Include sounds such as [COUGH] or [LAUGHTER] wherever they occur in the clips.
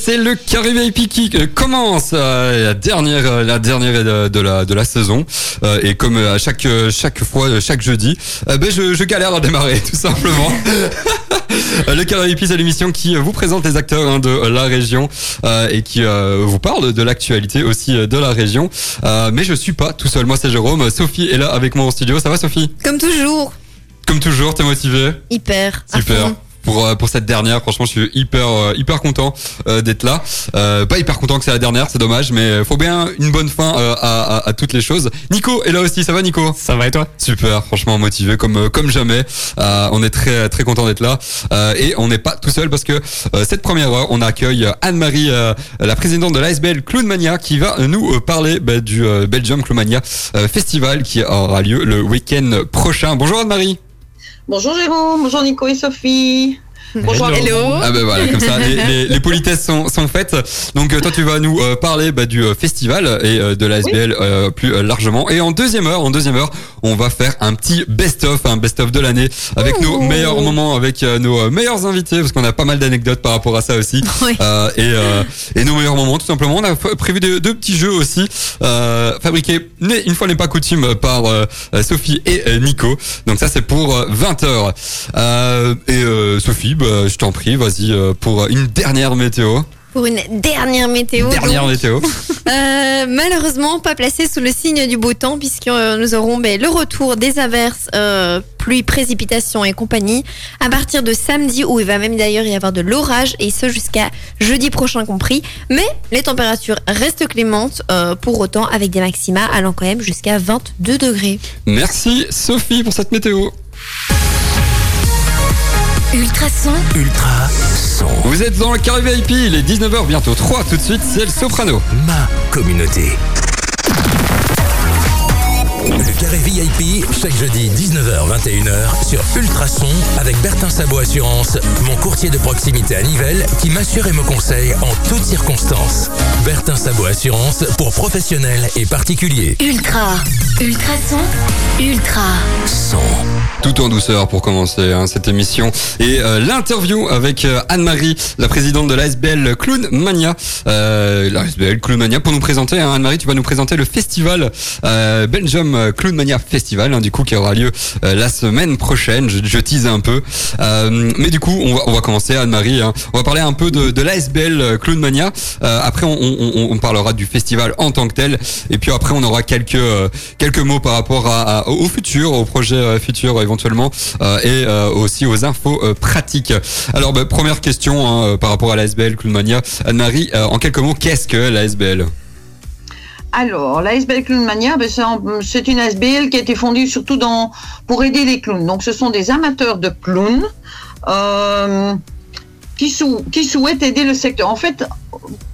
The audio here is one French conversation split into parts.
c'est le Carré VIP qui euh, commence euh, la dernière, euh, la dernière de, la de la saison. Et comme à chaque chaque fois, chaque jeudi, ben je, je galère à démarrer [LAUGHS] tout simplement. [LAUGHS] Le Carré VIP, c'est l'émission qui vous présente les acteurs hein, de la région et qui vous parle de l'actualité aussi de la région. Mais je suis pas tout seul. Moi, c'est Jérôme. Sophie est là avec moi en studio. Ça va, Sophie? Comme toujours, Comme toujours, t'es motivée hyper. Super. Pour, euh, pour cette dernière, franchement, je suis hyper euh, hyper content euh, d'être là. Euh, pas hyper content que c'est la dernière, c'est dommage, mais faut bien une bonne fin euh, à, à, à toutes les choses. Nico est là aussi, ça va Nico? Ça va et toi? Super, franchement motivé comme comme jamais. Euh, on est très très content d'être là Euh, et on n'est pas tout seul parce que euh, cette première heure, on accueille Anne-Marie, euh, la présidente de l'ASBL Clown Mania, qui va nous parler bah, du Belgium Clown Mania euh, Festival qui aura lieu le week-end prochain. Bonjour Anne-Marie. Bonjour Jérôme, bonjour Nico et Sophie. Bonjour Hello. Ah ben voilà, comme ça, les, les, les politesses sont, sont faites. Donc euh, toi, tu vas nous euh, parler bah, du euh, festival et euh, de l'ASBL euh, plus euh, largement. Et en deuxième heure, en deuxième heure, on va faire un petit best-of, un best-of de l'année avec nos meilleurs moments, avec euh, nos meilleurs invités, parce qu'on a pas mal d'anecdotes par rapport à ça aussi. [LAUGHS] Oui. Euh, et, euh, et nos meilleurs moments, tout simplement. On a prévu deux, deux petits jeux aussi, euh, fabriqués une fois n'est pas coutume par Sophie et Nico. Donc ça, c'est pour 20 heures. Euh, et euh, Sophie, bah, je t'en prie, vas-y euh, pour une dernière météo. Pour une dernière météo. Dernière donc, météo. [LAUGHS] euh, malheureusement, pas placée sous le signe du beau temps, puisque euh, nous aurons ben, le retour des averses, euh, pluie, précipitations et compagnie, à partir de samedi, où il va même d'ailleurs y avoir de l'orage, et ce jusqu'à jeudi prochain compris. Mais les températures restent clémentes, euh, pour autant, avec des maxima allant quand même jusqu'à 22 degrés. Merci Sophie pour cette météo. Ultrason, Ultra son. Vous êtes dans le carré VIP, il est 19h bientôt 3 tout de suite, c'est le soprano. Ma communauté. Le carré VIP, chaque jeudi 19h-21h sur Ultrason avec Bertin Sabot Assurance, mon courtier de proximité à Nivelles qui m'assure et me conseille en toutes circonstances. Bertin Sabot Assurance pour professionnels et particuliers. ultra, ultrason, ultra. Son. Tout en douceur pour commencer hein, cette émission. Et euh, l'interview avec euh, Anne-Marie, la présidente de l'ASBL Clown Mania. Euh, L'ASBL Clown Mania pour nous présenter. Hein, Anne-Marie, tu vas nous présenter le festival euh, Belgium Clown Mania Festival, hein, du coup qui aura lieu euh, la semaine prochaine. Je, tease un peu. Euh, mais du coup, on va, commencer, Anne-Marie. hein. On va parler un peu de, l'ASBL Clown Mania. Euh, après, on, parlera du festival en tant que tel. Et puis après, on aura quelques euh, quelques mots par rapport au futur, au projet euh, futur euh, éventuellement, euh, et euh, aussi aux infos euh, pratiques. Alors, bah, première question hein, euh, par rapport à l'ASBL Clown Mania. Anne-Marie, euh, en quelques mots, qu'est-ce que l'ASBL Alors, l'ASBL Clown Mania, ben, c'est un- c'est une ASBL qui a été fondée surtout dans, pour aider les clowns. Donc, ce sont des amateurs de clowns euh, qui, sou- qui souhaitent aider le secteur. En fait,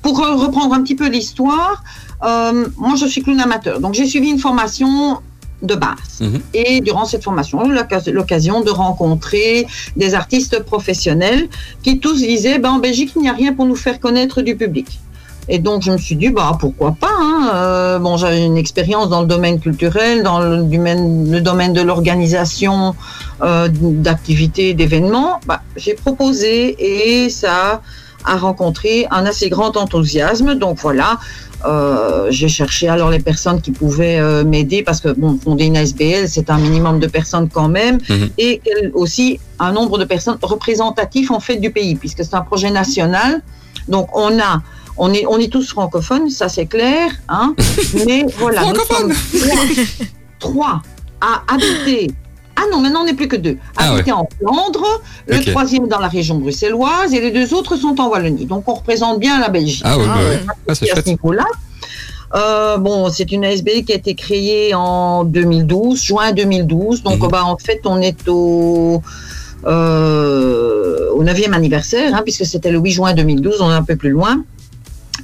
pour re- reprendre un petit peu l'histoire, euh, moi, je suis clown amateur. Donc, j'ai suivi une formation de base. Mhm. Et durant cette formation, j'ai eu l'occa- l'occasion de rencontrer des artistes professionnels qui tous disaient, ben, en Belgique, il n'y a rien pour nous faire connaître du public. Et donc, je me suis dit, bah, pourquoi pas hein, euh, Bon, j'avais une expérience dans le domaine culturel, dans le domaine, le domaine de l'organisation euh, d'activités, d'événements. Bah, J'ai proposé et ça a rencontré un assez grand enthousiasme. Donc, voilà, euh, j'ai cherché alors les personnes qui pouvaient euh, m'aider parce que, bon, fonder une ASBL, c'est un minimum de personnes quand même. Mhm. Et aussi un nombre de personnes représentatives, en fait, du pays, puisque c'est un projet national. Donc, on a on est, on est tous francophones, ça c'est clair, hein. [LAUGHS] Mais voilà, nous sommes trois, à habiter. Ah non, maintenant on n'est plus que deux. Ah Habiter en Flandre, le troisième dans la région bruxelloise et les deux autres sont en Wallonie. Donc on représente bien la Belgique. Ah hein, bah ouais. Ah, à ce niveau-là. Euh, bon, c'est une ASB qui a été créée en 2012, juin 2012. Donc, Mhm. bah, en fait, on est au, euh, au 9e anniversaire, hein, puisque c'était le 8 juin 2012, on est un peu plus loin.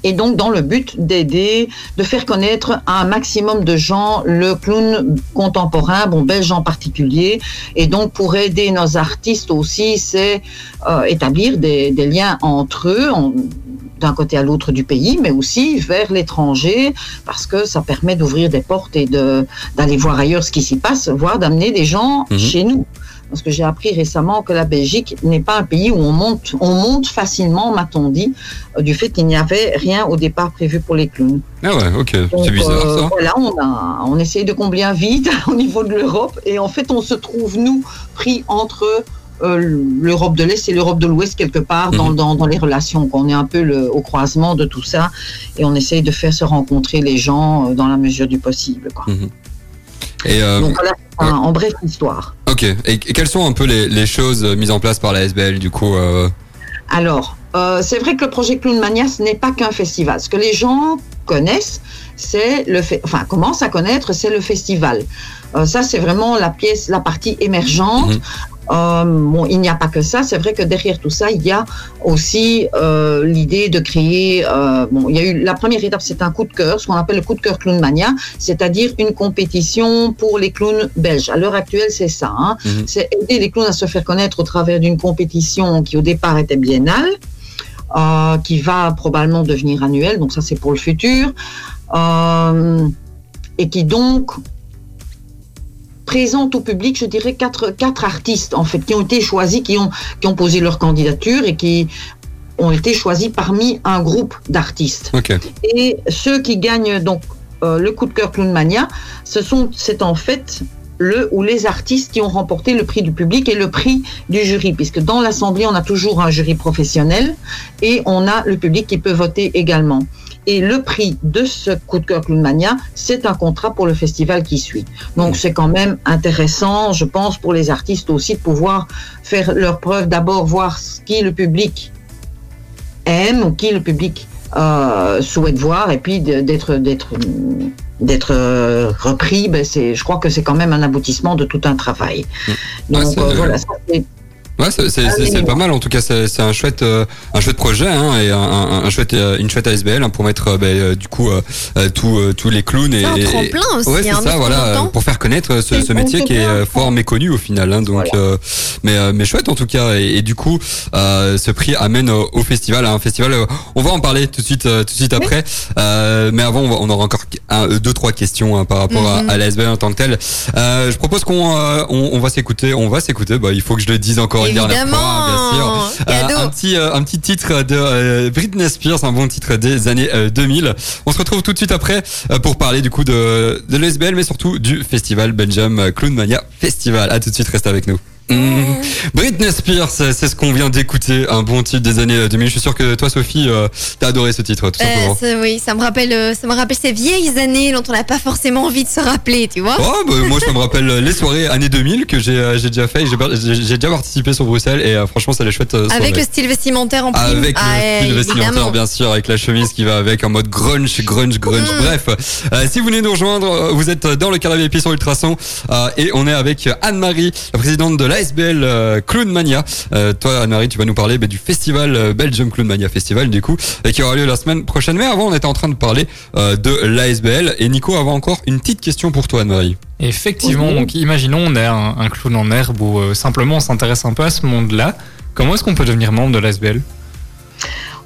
Et donc, dans le but d'aider, de faire connaître à un maximum de gens le clown contemporain, bon, belge en particulier. Et donc, pour aider nos artistes aussi, c'est euh, établir des, des liens entre eux, en- d'un côté à l'autre du pays, mais aussi vers l'étranger, parce que ça permet d'ouvrir des portes et d'aller voir ailleurs ce qui s'y passe, voire d'amener des gens Mhm. chez nous. Parce que j'ai appris récemment que la Belgique n'est pas un pays où on monte, on monte facilement, m'a-t-on dit, euh, du fait qu'il n'y avait rien au départ prévu pour les clowns. Ah ouais, ok, c'est bizarre euh, ça. Voilà, on, a, on essaye de combler un vide [LAUGHS] au niveau de l'Europe et en fait on se trouve nous pris entre euh, l'Europe de l'Est et l'Europe de l'Ouest quelque part dans, Mhm. dans, dans les relations. On est un peu le, au croisement de tout ça et on essaye de faire se rencontrer les gens dans la mesure du possible. Quoi. Et euh, Donc voilà, en, en bref histoire. ok, et, et quelles sont un peu les, les choses mises en place par la SBL du coup euh, Alors, euh, c'est vrai que le projet Clown Mania, ce n'est pas qu'un festival. Ce que les gens connaissent, c'est le fait, enfin commencent à connaître, c'est le festival. Euh, ça, c'est vraiment la pièce, la partie émergente. Mhm. Euh, bon, il n'y a pas que ça. C'est vrai que derrière tout ça, il y a aussi euh, l'idée de créer. euh, bon, il y a eu la première étape, c'est un coup de cœur, ce qu'on appelle le coup de cœur Clown Mania, c'est-à-dire une compétition pour les clowns belges. À l'heure actuelle, c'est ça. Hein. Mhm. C'est aider les clowns à se faire connaître au travers d'une compétition qui au départ était biennale, qui va probablement devenir annuelle. Donc ça, c'est pour le futur, et qui donc présente au public, je dirais, quatre, quatre artistes, en fait, qui ont été choisis, qui ont, qui ont posé leur candidature et qui ont été choisis parmi un groupe d'artistes. Et ceux qui gagnent donc euh, le coup de cœur Clown Mania, ce sont, c'est en fait le ou les artistes qui ont remporté le prix du public et le prix du jury, puisque dans l'Assemblée, on a toujours un jury professionnel et on a le public qui peut voter également. Et le prix de ce coup de cœur Clown Mania, c'est un contrat pour le festival qui suit. Donc c'est quand même intéressant, je pense, pour les artistes aussi de pouvoir faire leur preuve, d'abord voir ce qui le public aime ou qui le public euh, souhaite voir et puis d'être d'être d'être euh, repris. Ben c'est je crois que c'est quand même un aboutissement de tout un travail. Ouais, donc c'est- euh, voilà ça, c'est- ouais, c'est Ah, oui, oui. pas mal. En tout cas, c'est un chouette, euh, un chouette projet hein, et un, un, un chouette, euh, une chouette ASBL hein, pour mettre euh, ben, euh, du coup euh, euh, tous euh, tous les clowns et, un tremplin aussi, Ouais, c'est hein, ça, voilà, pour faire connaître ce, ce métier qui est fort méconnu au final. Hein, donc, Voilà. euh, mais mais chouette en tout cas. Et, et du coup, euh, ce prix amène au, au festival, à un festival. on va en parler tout de suite, tout de suite après. Euh, mais avant, on, va- on aura encore un, deux, trois questions hein, par rapport Mhm. à, à l'ASBL en tant que tel. Euh, je propose qu'on euh, on, on va s'écouter, on va s'écouter. Bah, il faut que je le dise encore bien sûr. Évidemment, Euh, un petit euh, un petit titre de euh, Britney Spears, un bon titre des années euh, 2000. On se retrouve tout de suite après pour parler du coup de de l'ESBL, mais surtout du festival Belgium Clown Mania Festival. À tout de suite, reste avec nous. Mmh. Britney Spears, c'est ce qu'on vient d'écouter, un bon titre des années 2000. Je suis sûr que toi, Sophie, euh, t'as adoré ce titre, tout Euh, simplement. oui, ça me rappelle, euh, ça me rappelle ces vieilles années dont on n'a pas forcément envie de se rappeler, tu vois. Oh, bah, moi, ça me rappelle les soirées années 2000 que j'ai euh, j'ai déjà fait. J'ai déjà participé sur Bruxelles et euh, franchement, c'est les chouettes euh, Avec soirées. le style vestimentaire en prime. Avec Ah, le ouais, style vestimentaire, bien sûr, avec la chemise qui va avec, en mode grunge, grunge, grunge. Mm. Bref, euh, si vous venez nous rejoindre, euh, vous êtes dans le carré VIP sur Ultrason euh, et on est avec Anne-Marie, la présidente de l'ASBL euh, Clown Mania. Euh, toi, Anne-Marie, tu vas nous parler bah, du festival euh, Belgium Clown Mania Festival, du coup, qui aura lieu la semaine prochaine. Mais avant, on était en train de parler de l'ASBL et Nico avait encore une petite question pour toi, Anne-Marie. Effectivement, donc imaginons on est un, un clown en herbe ou simplement on s'intéresse un peu à ce monde-là. Comment est-ce qu'on peut devenir membre de l'ASBL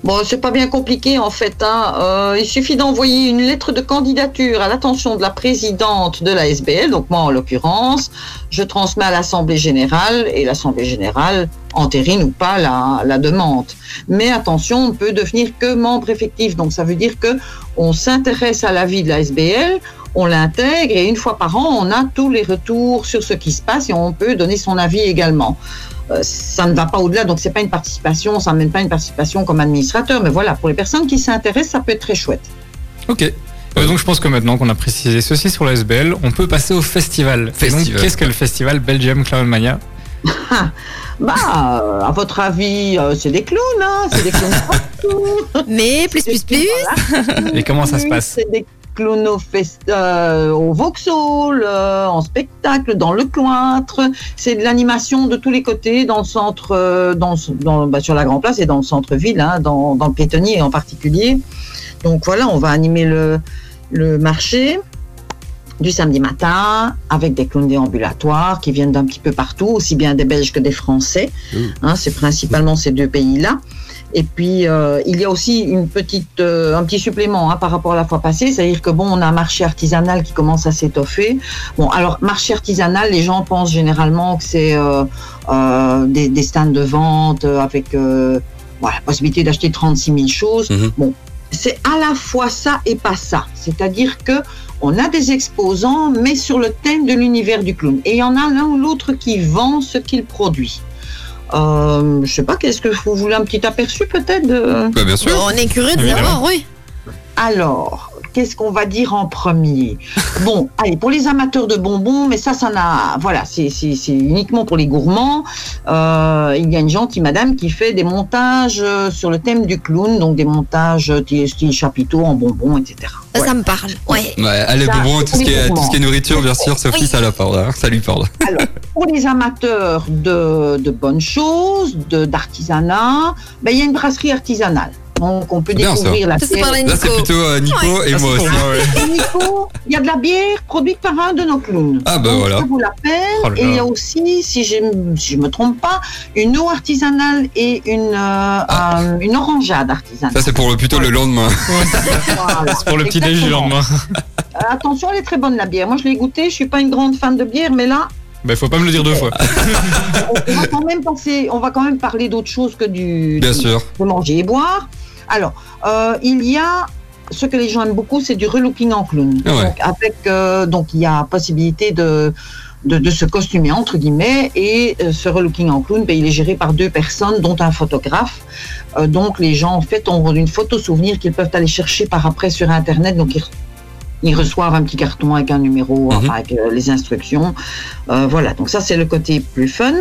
Bon, c'est pas bien compliqué en fait. Hein. Euh, il suffit d'envoyer une lettre de candidature à l'attention de la présidente de la SBL, donc moi en l'occurrence. Je transmets à l'Assemblée générale et l'Assemblée générale entérine ou pas la, demande. Mais attention, on peut devenir que membre effectif. Donc ça veut dire que on s'intéresse à la vie de la SBL, on l'intègre et une fois par an, on a tous les retours sur ce qui se passe et on peut donner son avis également. Euh, ça ne va pas au-delà, donc c'est pas une participation, ça n'amène pas une participation comme administrateur, mais voilà, pour les personnes qui s'intéressent, ça peut être très chouette. Ok. Euh, donc je pense que maintenant qu'on a précisé ceci sur l'ASBL, on peut passer au festival. Et donc Festival. qu'est-ce que le festival Belgium Clown Mania [LAUGHS] Bah, euh, à votre avis, euh, c'est des clowns, hein, c'est des clowns [LAUGHS] partout. Mais plus, plus, plus. Et comment ça se passe? C'est des clowns au, fest- euh, au Vauxhall, euh, en spectacle, dans le cloître. C'est de l'animation de tous les côtés, dans le centre, euh, dans, dans- bah, sur la Grand Place et dans le centre-ville, hein, dans, dans le piétonnier en particulier. Donc voilà, on va animer le, le marché du samedi matin avec des clowns déambulatoires qui viennent d'un petit peu partout, aussi bien des Belges que des Français. Mmh. Hein, c'est principalement ces deux pays-là. Et puis, euh, il y a aussi une petite, euh, un petit supplément hein, par rapport à la fois passée, c'est-à-dire que bon, on a un marché artisanal qui commence à s'étoffer. Bon, alors marché artisanal, les gens pensent généralement que c'est euh, des, des stands de vente avec voilà, possibilité d'acheter 36 000 choses. Mhm. Bon, c'est à la fois ça et pas ça. C'est-à-dire que on a des exposants, mais sur le thème de l'univers du clown. Et il y en a l'un ou l'autre qui vend ce qu'il produit. Euh, je sais pas, qu'est-ce que vous voulez un petit aperçu peut-être de... Bah, bien sûr. On est curieux de Évidemment. savoir, oui. Alors, qu'est-ce qu'on va dire en premier? Bon, [LAUGHS] allez, pour les amateurs de bonbons, mais ça, ça n'a, voilà, c'est uniquement pour les gourmands. Euh, il y a une gentille madame qui fait des montages euh, sur le thème du clown, donc des montages euh, style style chapiteau en bonbons, etc. Ça, Ouais. ça me parle. Ouais. Ouais, allez, bonbons, tout ce, qui pour les est, tout ce qui est nourriture, bien sûr, Sophie, Oui. ça la parle. hein. Ça lui parle. [LAUGHS] Alors, pour les amateurs de, de bonnes choses, d'artisanat, ben, il y a une brasserie artisanale. Donc, on peut bien, découvrir la Ça, la Là, c'est plutôt euh, Nico et Ah, moi aussi. moi, ouais. Et [LAUGHS] Nico, il y a de la bière produite par un de nos clowns. Ah, bah, Donc, voilà. Ça vaut la peine. Oh et il y a aussi, si je ne si je me trompe pas, une eau artisanale et une, euh, euh, une orangeade artisanale. Ça, c'est pour le, plutôt le lendemain. Voilà. C'est pour le petit déj du lendemain. Euh, attention, elle est très bonne la bière. Moi, je l'ai goûtée. Je suis pas une grande fan de bière, mais là, Bah, faut pas me le dire deux fois. on, on va quand même penser, on va quand même parler d'autre chose que du, Bien du- sûr. de manger et boire. Alors, euh, il y a ce que les gens aiment beaucoup, c'est du relooking en clown. Ah ouais. Donc, avec, euh, donc, il y a possibilité de, de, de se costumer entre guillemets et euh, ce relooking en clown, ben, il est géré par deux personnes, dont un photographe. Euh, donc, les gens en fait ont une photo souvenir qu'ils peuvent aller chercher par après sur internet. Donc, ils, ils reçoivent un petit carton avec un numéro, Mhm. enfin, avec les instructions. Voilà, donc ça c'est le côté plus fun.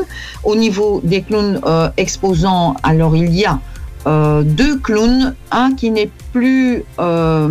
Au niveau des clowns exposants, alors il y a euh, deux clowns, un qui n'est plus, euh,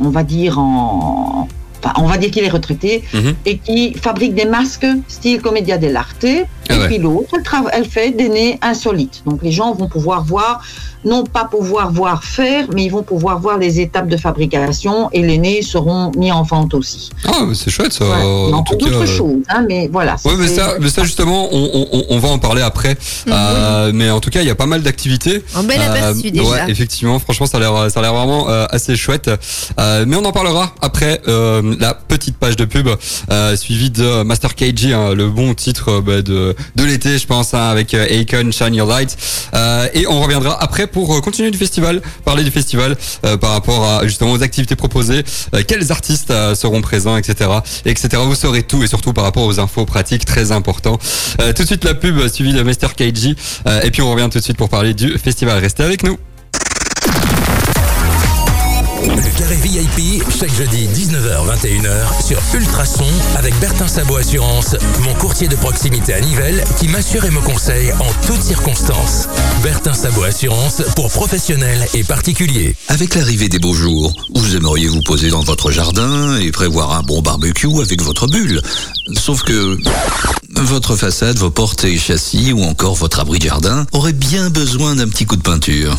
on va dire en, enfin, on va dire qu'il est retraité Mhm. et qui fabrique des masques style commedia dell'arte. Et ouais. puis l'autre, elle, fait des nez insolites. Donc les gens vont pouvoir voir, non pas pouvoir voir faire, mais ils vont pouvoir voir les étapes de fabrication et les nez seront mis en vente aussi. Ah, mais c'est chouette, ça. A En tout cas. d'autres euh, choses, hein, mais voilà. Ouais, mais ça, mais ça justement, on, on- on, on va en parler après. Euh, mais en tout cas, il y a pas mal d'activités. Un bel aperçu Euh, déjà. Ouais, effectivement, franchement, ça a l'air, ça a l'air vraiment euh, assez chouette. Euh, mais on en parlera après euh, la petite page de pub euh, suivie de Master KG, hein, le bon titre euh, bah, de de l'été, je pense, hein, avec euh, Akon Shine Your Light. Euh, et on reviendra après pour euh, continuer du festival, parler du festival par rapport à justement aux activités proposées, quels artistes seront présents, etc., etc. Vous saurez tout et surtout par rapport aux infos pratiques très importants. Euh, tout de suite la pub suivie de KG euh, et puis on revient tout de suite pour parler du festival. Restez avec nous. Le carré VIP, chaque jeudi 19h-21h sur Ultrason avec Bertin Sabot Assurance, mon courtier de proximité à Nivelles qui m'assure et me conseille en toutes circonstances. Bertin Sabot Assurance pour professionnels et particuliers. Avec l'arrivée des beaux jours, vous aimeriez vous poser dans votre jardin et prévoir un bon barbecue avec votre bulle. Sauf que votre façade, vos portes et châssis ou encore votre abri de jardin auraient bien besoin d'un petit coup de peinture.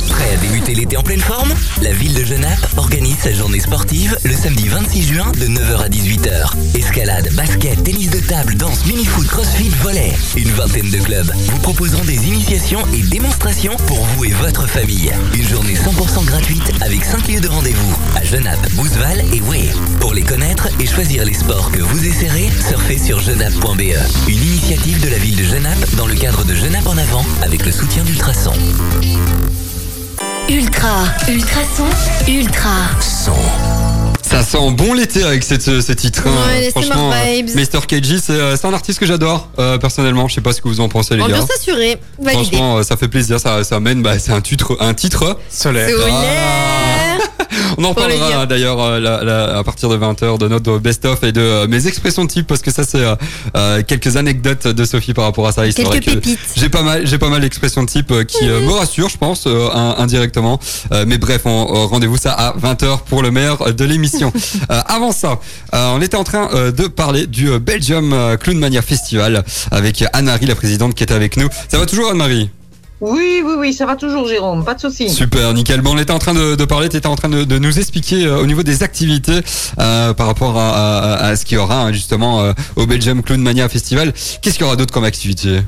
Prêt à débuter l'été en pleine forme? La ville de Genappe organise sa journée sportive le samedi 26 juin de 9h à 18h. Escalade, basket, tennis de table, danse, mini-foot, crossfit, volley. Une vingtaine de clubs vous proposeront des initiations et démonstrations pour vous et votre famille. Une journée 100% gratuite avec 5 lieux de rendez-vous à Genappe, Bouzeval et Way. Pour les connaître et choisir les sports que vous essaierez, surfez sur genappe.be. Une initiative de la ville de Genappe dans le cadre de Genappe en avant avec le soutien d'Ultrason. Ultra, ultrason, ultra. Ça sent bon l'été avec cette, ce ce titre. hein. Ouais, Franchement, euh. Mr. KG, c'est euh, c'est un artiste que j'adore euh, personnellement. Je sais pas ce que vous en pensez les gars. Ambiance assurée. Franchement, euh, ça fait plaisir. Ça, ça amène, bah, c'est un titre, un titre. Solaire. Solaire. [LAUGHS] On en Pour le parlera dire. hein, d'ailleurs euh, à partir de 20h de notre best-of et de euh, mes expressions type parce que ça c'est euh, euh, quelques anecdotes de Sophie par rapport à ça. Quelques que pépites. J'ai pas mal, j'ai pas mal d'expressions type euh, qui euh, me rassurent, je pense, in- indirectement. Mais bref, on, rendez-vous ça à 20h pour le meilleur de l'émission. [LAUGHS] Avant ça, on était en train de parler du Belgium Clown Mania Festival avec Anne-Marie, la présidente, qui était avec nous. Ça va toujours, Anne-Marie? Oui, oui, oui, ça va toujours, Jérôme, pas de souci. Super, nickel. Bon, on était en train de, parler, tu étais en train de, nous expliquer euh, au niveau des activités euh, par rapport à ce qu'il y aura hein, justement euh, au Belgium Clown Mania Festival. Qu'est-ce qu'il y aura d'autre comme activité?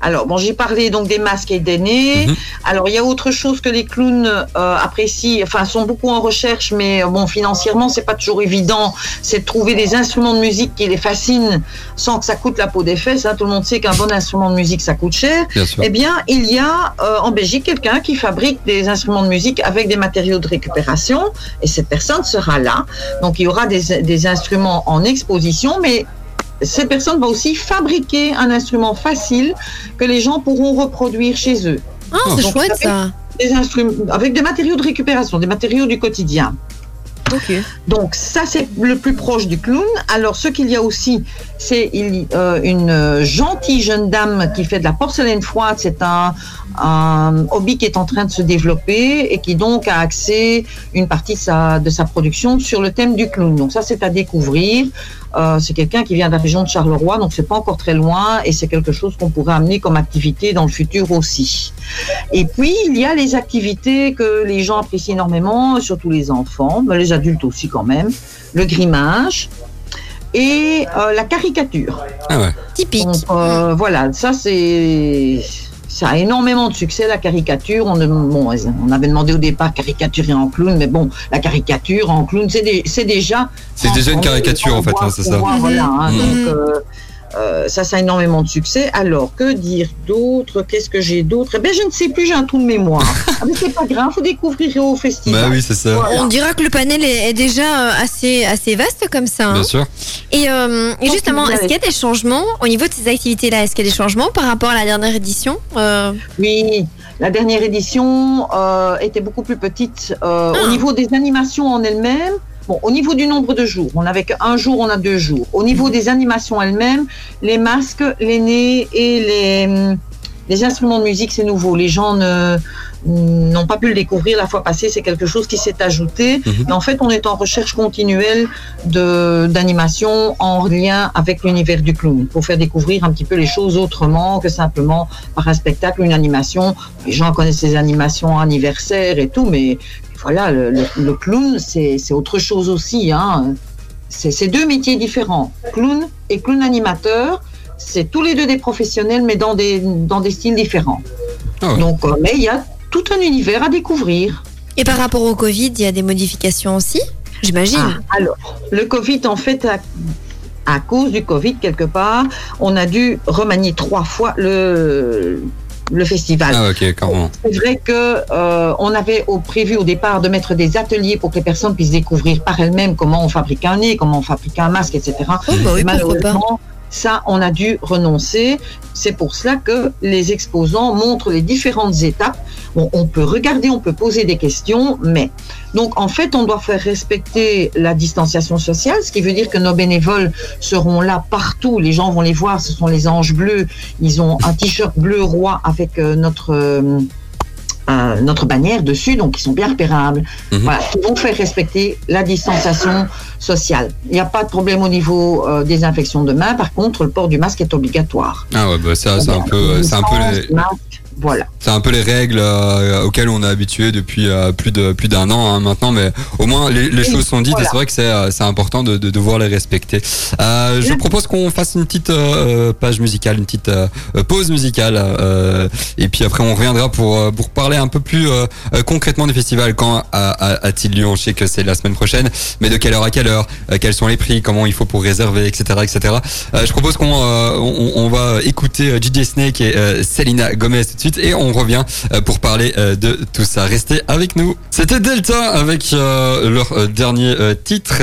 Alors, bon, j'ai parlé donc des masques et des nez. Mhm. Alors, il y a autre chose que les clowns euh, apprécient, enfin, sont beaucoup en recherche, mais euh, bon, financièrement, c'est pas toujours évident. C'est de trouver des instruments de musique qui les fascinent sans que ça coûte la peau des fesses. hein. Tout le monde sait qu'un bon instrument de musique, ça coûte cher. Bien sûr. Eh bien, il y a euh, en Belgique quelqu'un qui fabrique des instruments de musique avec des matériaux de récupération, et cette personne sera là. Donc, il y aura des, des instruments en exposition, mais cette personne va aussi fabriquer un instrument facile que les gens pourront reproduire chez eux. Ah, c'est chouette ça ça. Des instruments avec des matériaux de récupération, des matériaux du quotidien. Ok. Donc ça c'est le plus proche du clown. Alors ce qu'il y a aussi, c'est euh, une euh, gentille jeune dame qui fait de la porcelaine froide. C'est un, un hobby qui est en train de se développer et qui donc a axé une partie de sa, de sa production sur le thème du clown. Donc ça c'est à découvrir. Euh, c'est quelqu'un qui vient de la région de Charleroi, donc c'est pas encore très loin et c'est quelque chose qu'on pourrait amener comme activité dans le futur aussi. Et puis il y a les activités que les gens apprécient énormément, surtout les enfants, mais les adultes aussi quand même, le grimage et euh, la caricature. Ah ouais. Typique. Donc euh, voilà, ça c'est ça a énormément de succès la caricature. On, bon, on avait demandé au départ caricaturer en clown, mais bon, la caricature en clown, c'est dé- c'est déjà C'est déjà une caricature en fait, hein, c'est ça. Voilà, hein, donc euh, euh, ça, ça a énormément de succès. Alors, que dire d'autre? Qu'est-ce que j'ai d'autre? Eh bien, je ne sais plus, j'ai un trou de mémoire. [LAUGHS] Ah, mais c'est pas grave, faut découvrir au festival. Bah oui, c'est ça. Voilà. On dira que le panel est, est déjà euh, assez, assez vaste comme ça. hein. Bien sûr. Et, euh, et justement, est-ce qu'il y a des changements au niveau de ces activités-là? Est-ce qu'il y a des changements par rapport à la dernière édition? Euh, Oui, la dernière édition euh, était beaucoup plus petite euh, Ah. au niveau des animations en elles-mêmes. Bon, au niveau du nombre de jours, on n'avait qu'un jour, on a deux jours. Au niveau des animations elles-mêmes, les masques, les nez et les, hum, les instruments de musique, c'est nouveau. Les gens ne n'ont pas pu le découvrir la fois passée. C'est quelque chose qui s'est ajouté. Et en fait, on est en recherche continuelle de d'animation en lien avec l'univers du clown pour faire découvrir un petit peu les choses autrement que simplement par un spectacle, une animation. Les gens connaissent les animations anniversaires et tout, mais voilà, le, le- le clown, c'est autre chose aussi. Hein. C'est deux métiers différents. Clown et clown animateur, c'est tous les deux des professionnels, mais dans des, dans des styles différents. Ah ouais. Donc, euh, mais il y a tout un univers à découvrir. Et par rapport au Covid, il y a des modifications aussi J'imagine. Ah, alors, le Covid, en fait, à cause du Covid, quelque part, on a dû remanier trois fois le, le festival. Ah ok, carrément. C'est vrai que euh, on avait au, prévu au départ de mettre des ateliers pour que les personnes puissent découvrir par elles-mêmes comment on fabrique un nez, comment on fabrique un masque, etc. Oh, bah oui, malheureusement, ça, on a dû renoncer. C'est pour cela que les exposants montrent les différentes étapes. Bon, on peut regarder, on peut poser des questions, mais donc en fait, on doit faire respecter la distanciation sociale, ce qui veut dire que nos bénévoles seront là partout. Les gens vont les voir. Ce sont les anges bleus. Ils ont un t-shirt bleu roi avec euh, notre euh, notre bannière dessus, donc ils sont bien repérables. Mhm. Voilà, ils vont faire respecter la distanciation sociale. Il n'y a pas de problème au niveau euh, des infections de mains. Par contre, le port du masque est obligatoire. Ah ouais, bah ça, c'est un peu, c'est un peu les, Masque, Voilà. c'est un peu les règles euh, auxquelles on est habitué depuis euh, plus de plus d'un an hein, maintenant, mais au moins les, les choses sont dites voilà. et c'est vrai que c'est euh, c'est important de, de devoir les respecter. Euh, je propose qu'on fasse une petite euh, page musicale, une petite euh, pause musicale, euh, et puis après on reviendra pour pour parler un peu plus concrètement du festival. Quand a- a- a-t-il lieu? On sait que c'est la semaine prochaine, mais de quelle heure à quelle heure? Quels sont les prix? Comment il faut pour réserver, etc., etc. Euh, je propose qu'on euh, on, on va écouter DJ Snake et Selena Gomez tout de suite. Suite et on revient euh, pour parler euh, de tout ça. Restez avec nous. C'était Delta avec euh, leur dernier titre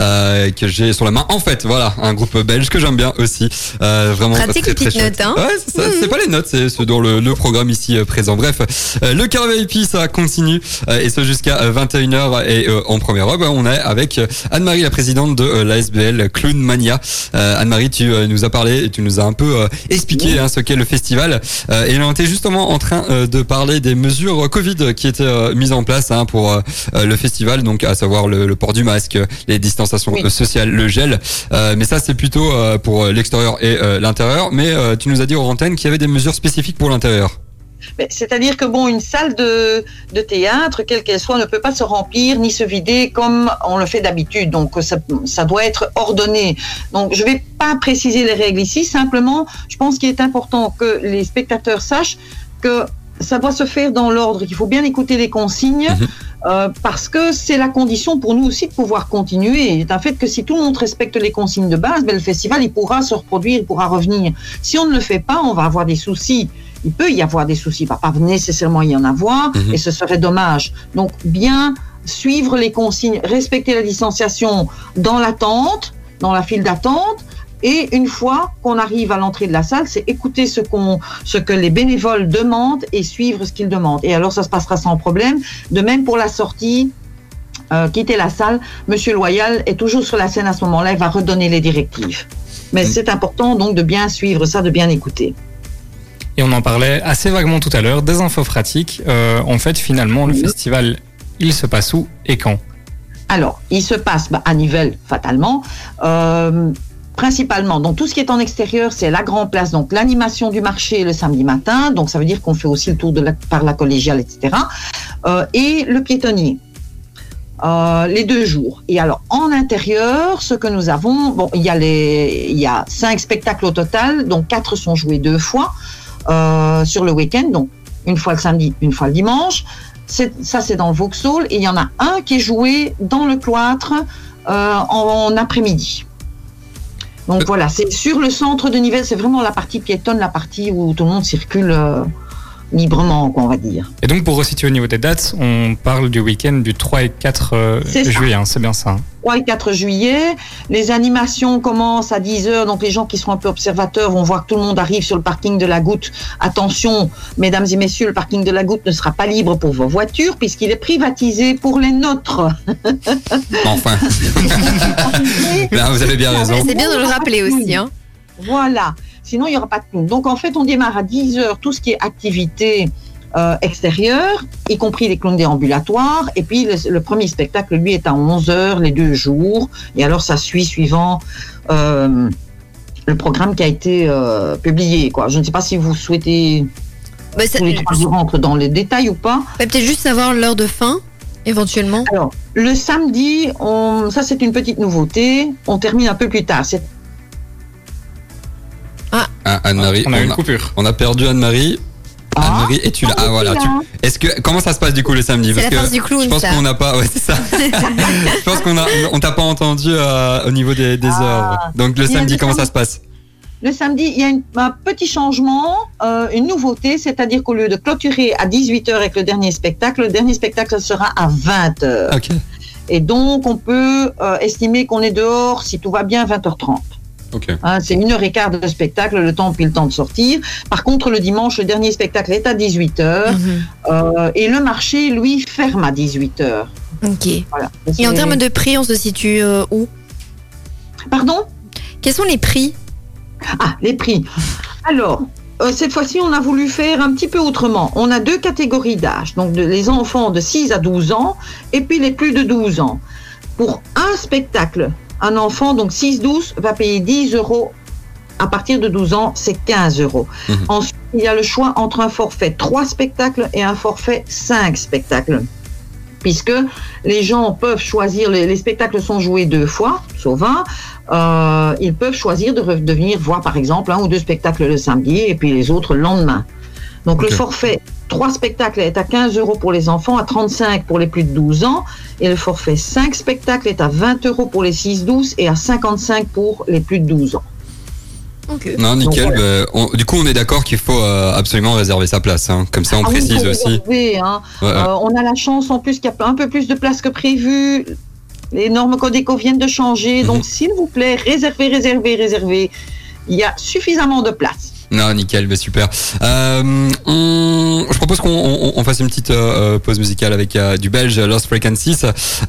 euh, que j'ai sur la main. En fait, voilà, un groupe belge que j'aime bien aussi. Euh, vraiment Pratique très très notes, hein. Ouais, c'est. C'est pas les notes, c'est c'est dans le, le programme ici présent. Bref, le carré VIP ça continue et ce jusqu'à euh, 21h et en première heure, bah, on est avec Anne-Marie, la présidente de l'ASBL Clown Mania. Anne-Marie, tu nous as parlé et tu nous as un peu expliqué hein, ce qu'est le festival. Et on était justement en train euh, de parler des mesures Covid qui étaient euh, mises en place hein, pour euh, le festival, donc à savoir le, le port du masque, les distanciations Oui. sociales, le gel. Euh, mais ça, c'est plutôt euh, pour l'extérieur et euh, l'intérieur. Mais euh, tu nous as dit aux antennes qu'il y avait des mesures spécifiques pour l'intérieur. C'est-à-dire que bon, une salle de, de théâtre, quelle qu'elle soit, ne peut pas se remplir ni se vider comme on le fait d'habitude. Donc ça, ça doit être ordonné. Donc je vais pas préciser les règles ici. Simplement, je pense qu'il est important que les spectateurs sachent que ça doit se faire dans l'ordre, qu'il faut bien écouter les consignes, Mhm. euh, parce que c'est la condition pour nous aussi de pouvoir continuer. Il est un fait que si tout le monde respecte les consignes de base, ben, le festival il pourra se reproduire, il pourra revenir. Si on ne le fait pas, on va avoir des soucis. Il peut y avoir des soucis, il va pas nécessairement y en avoir, Mhm. et ce serait dommage. Donc bien suivre les consignes, respecter la distanciation dans l'attente, dans la file d'attente, et une fois qu'on arrive à l'entrée de la salle, c'est écouter ce, qu'on, ce que les bénévoles demandent et suivre ce qu'ils demandent. Et alors ça se passera sans problème. De même pour la sortie, euh, quitter la salle, Monsieur Loyal est toujours sur la scène à ce moment-là, il va redonner les directives. Mais c'est important donc de bien suivre ça, de bien écouter. Et on en parlait assez vaguement tout à l'heure, des infos pratiques. Euh, en fait, finalement, le Oui. festival, il se passe où et quand? Alors, il se passe bah, à Nivelles, fatalement. Euh, principalement, donc tout ce qui est en extérieur, c'est la grande place, donc l'animation du marché le samedi matin, donc ça veut dire qu'on fait aussi le tour de la, par la collégiale, etc. Euh, et le piétonnier. Euh, les deux jours. Et alors, en intérieur, ce que nous avons, bon, il y a les, il y a cinq spectacles au total, donc quatre sont joués deux fois euh, sur le week-end, donc une fois le samedi, une fois le dimanche. Ça, c'est dans le Vauxhall. Et il y en a un qui est joué dans le cloître euh, en, en après-midi. Donc voilà, c'est sur le centre de Nivelles, c'est vraiment la partie piétonne, la partie où tout le monde circule euh, librement, quoi, on va dire. Et donc, pour resituer au niveau des dates, on parle du week-end du 3 et 4 euh, juillet, hein, c'est bien ça. hein. 3 et 4 juillet. Les animations commencent à 10 heures, donc les gens qui seront un peu observateurs vont voir que tout le monde arrive sur le parking de la Goutte. Attention, mesdames et messieurs, le parking de la Goutte ne sera pas libre pour vos voitures puisqu'il est privatisé pour les nôtres. [LAUGHS] Enfin, [LAUGHS] Là, vous avez bien raison. C'est bien de le rappeler aussi. Hein. Voilà. Sinon, il n'y aura pas de clown. Donc, en fait, on démarre à 10 heures tout ce qui est activité euh, extérieure, y compris les clowns déambulatoires. Et puis, le, le premier spectacle, lui, est à 11 heures les deux jours. Et alors, ça suit suivant euh, le programme qui a été euh, publié. Quoi. Je ne sais pas si vous souhaitez Bah, ça- tous les trois jours rentre dans les détails ou pas. bah, Peut-être juste savoir l'heure de fin, éventuellement. Alors, le samedi, on, ça c'est une petite nouveauté. On termine un peu plus tard. C'est Ah, Anne-Marie, on a eu on une a, coupure. on a perdu Anne-Marie. Anne-Marie, et tu l'as. Ah voilà. Tu, est-ce que comment ça se passe du coup le samedi? Parce la que force du clown, je pense qu'on n'a pas. Ouais, c'est ça. [LAUGHS] je pense qu'on a. On t'a pas entendu euh, au niveau des, des Ah. heures. Donc le samedi, comment ça se passe? Le samedi, il y a une- un petit changement, euh, une nouveauté, c'est-à-dire qu'au lieu de clôturer à 18h avec le dernier spectacle, le dernier spectacle sera à 20h. Ok. Et donc, on peut euh, estimer qu'on est dehors, si tout va bien, 20h30. Ok. Hein, c'est une heure et quart de spectacle, le temps puis le temps de sortir. Par contre, le dimanche, le dernier spectacle est à 18h. Mhm. euh, et le marché, lui, ferme à 18h. Ok. Voilà. Et en termes de prix, on se situe euh, où? Pardon? Quels sont les prix? Ah, les prix. Alors, euh, cette fois-ci, on a voulu faire un petit peu autrement. On a deux catégories d'âge. Donc, de- les enfants de 6 à 12 ans et puis les plus de 12 ans. Pour un spectacle, un enfant, donc 6-12, va payer 10 euros. À partir de 12 ans, c'est 15 euros. Mhm. Ensuite, il y a le choix entre un forfait 3 spectacles et un forfait 5 spectacles. Puisque les gens peuvent choisir, les, les spectacles sont joués deux fois, sauf un, euh, ils peuvent choisir de, re- de venir voir par exemple un ou deux spectacles le samedi et puis les autres le lendemain. Donc le forfait trois spectacles est à 15 euros pour les enfants, à 35 pour les plus de 12 ans et le forfait 5 spectacles est à 20 euros pour les 6-12 et à 55 pour les plus de 12 ans. Ok. Non, nickel. Donc, bah, on- du coup, on est d'accord qu'il faut euh, absolument réserver sa place. hein. Comme ça, on Ah précise aussi. réserver, hein. Ouais. Euh, on a la chance en plus qu'il y a un peu plus de place que prévu. Les normes Codeco viennent de changer. Mhm. Donc, s'il vous plaît, réservez, réservez, réservez. Il y a suffisamment de place. Non, nickel, bah, super. Euh, on- je propose qu'on on, on fasse une petite euh, pause musicale avec euh, du belge Lost Frequencies.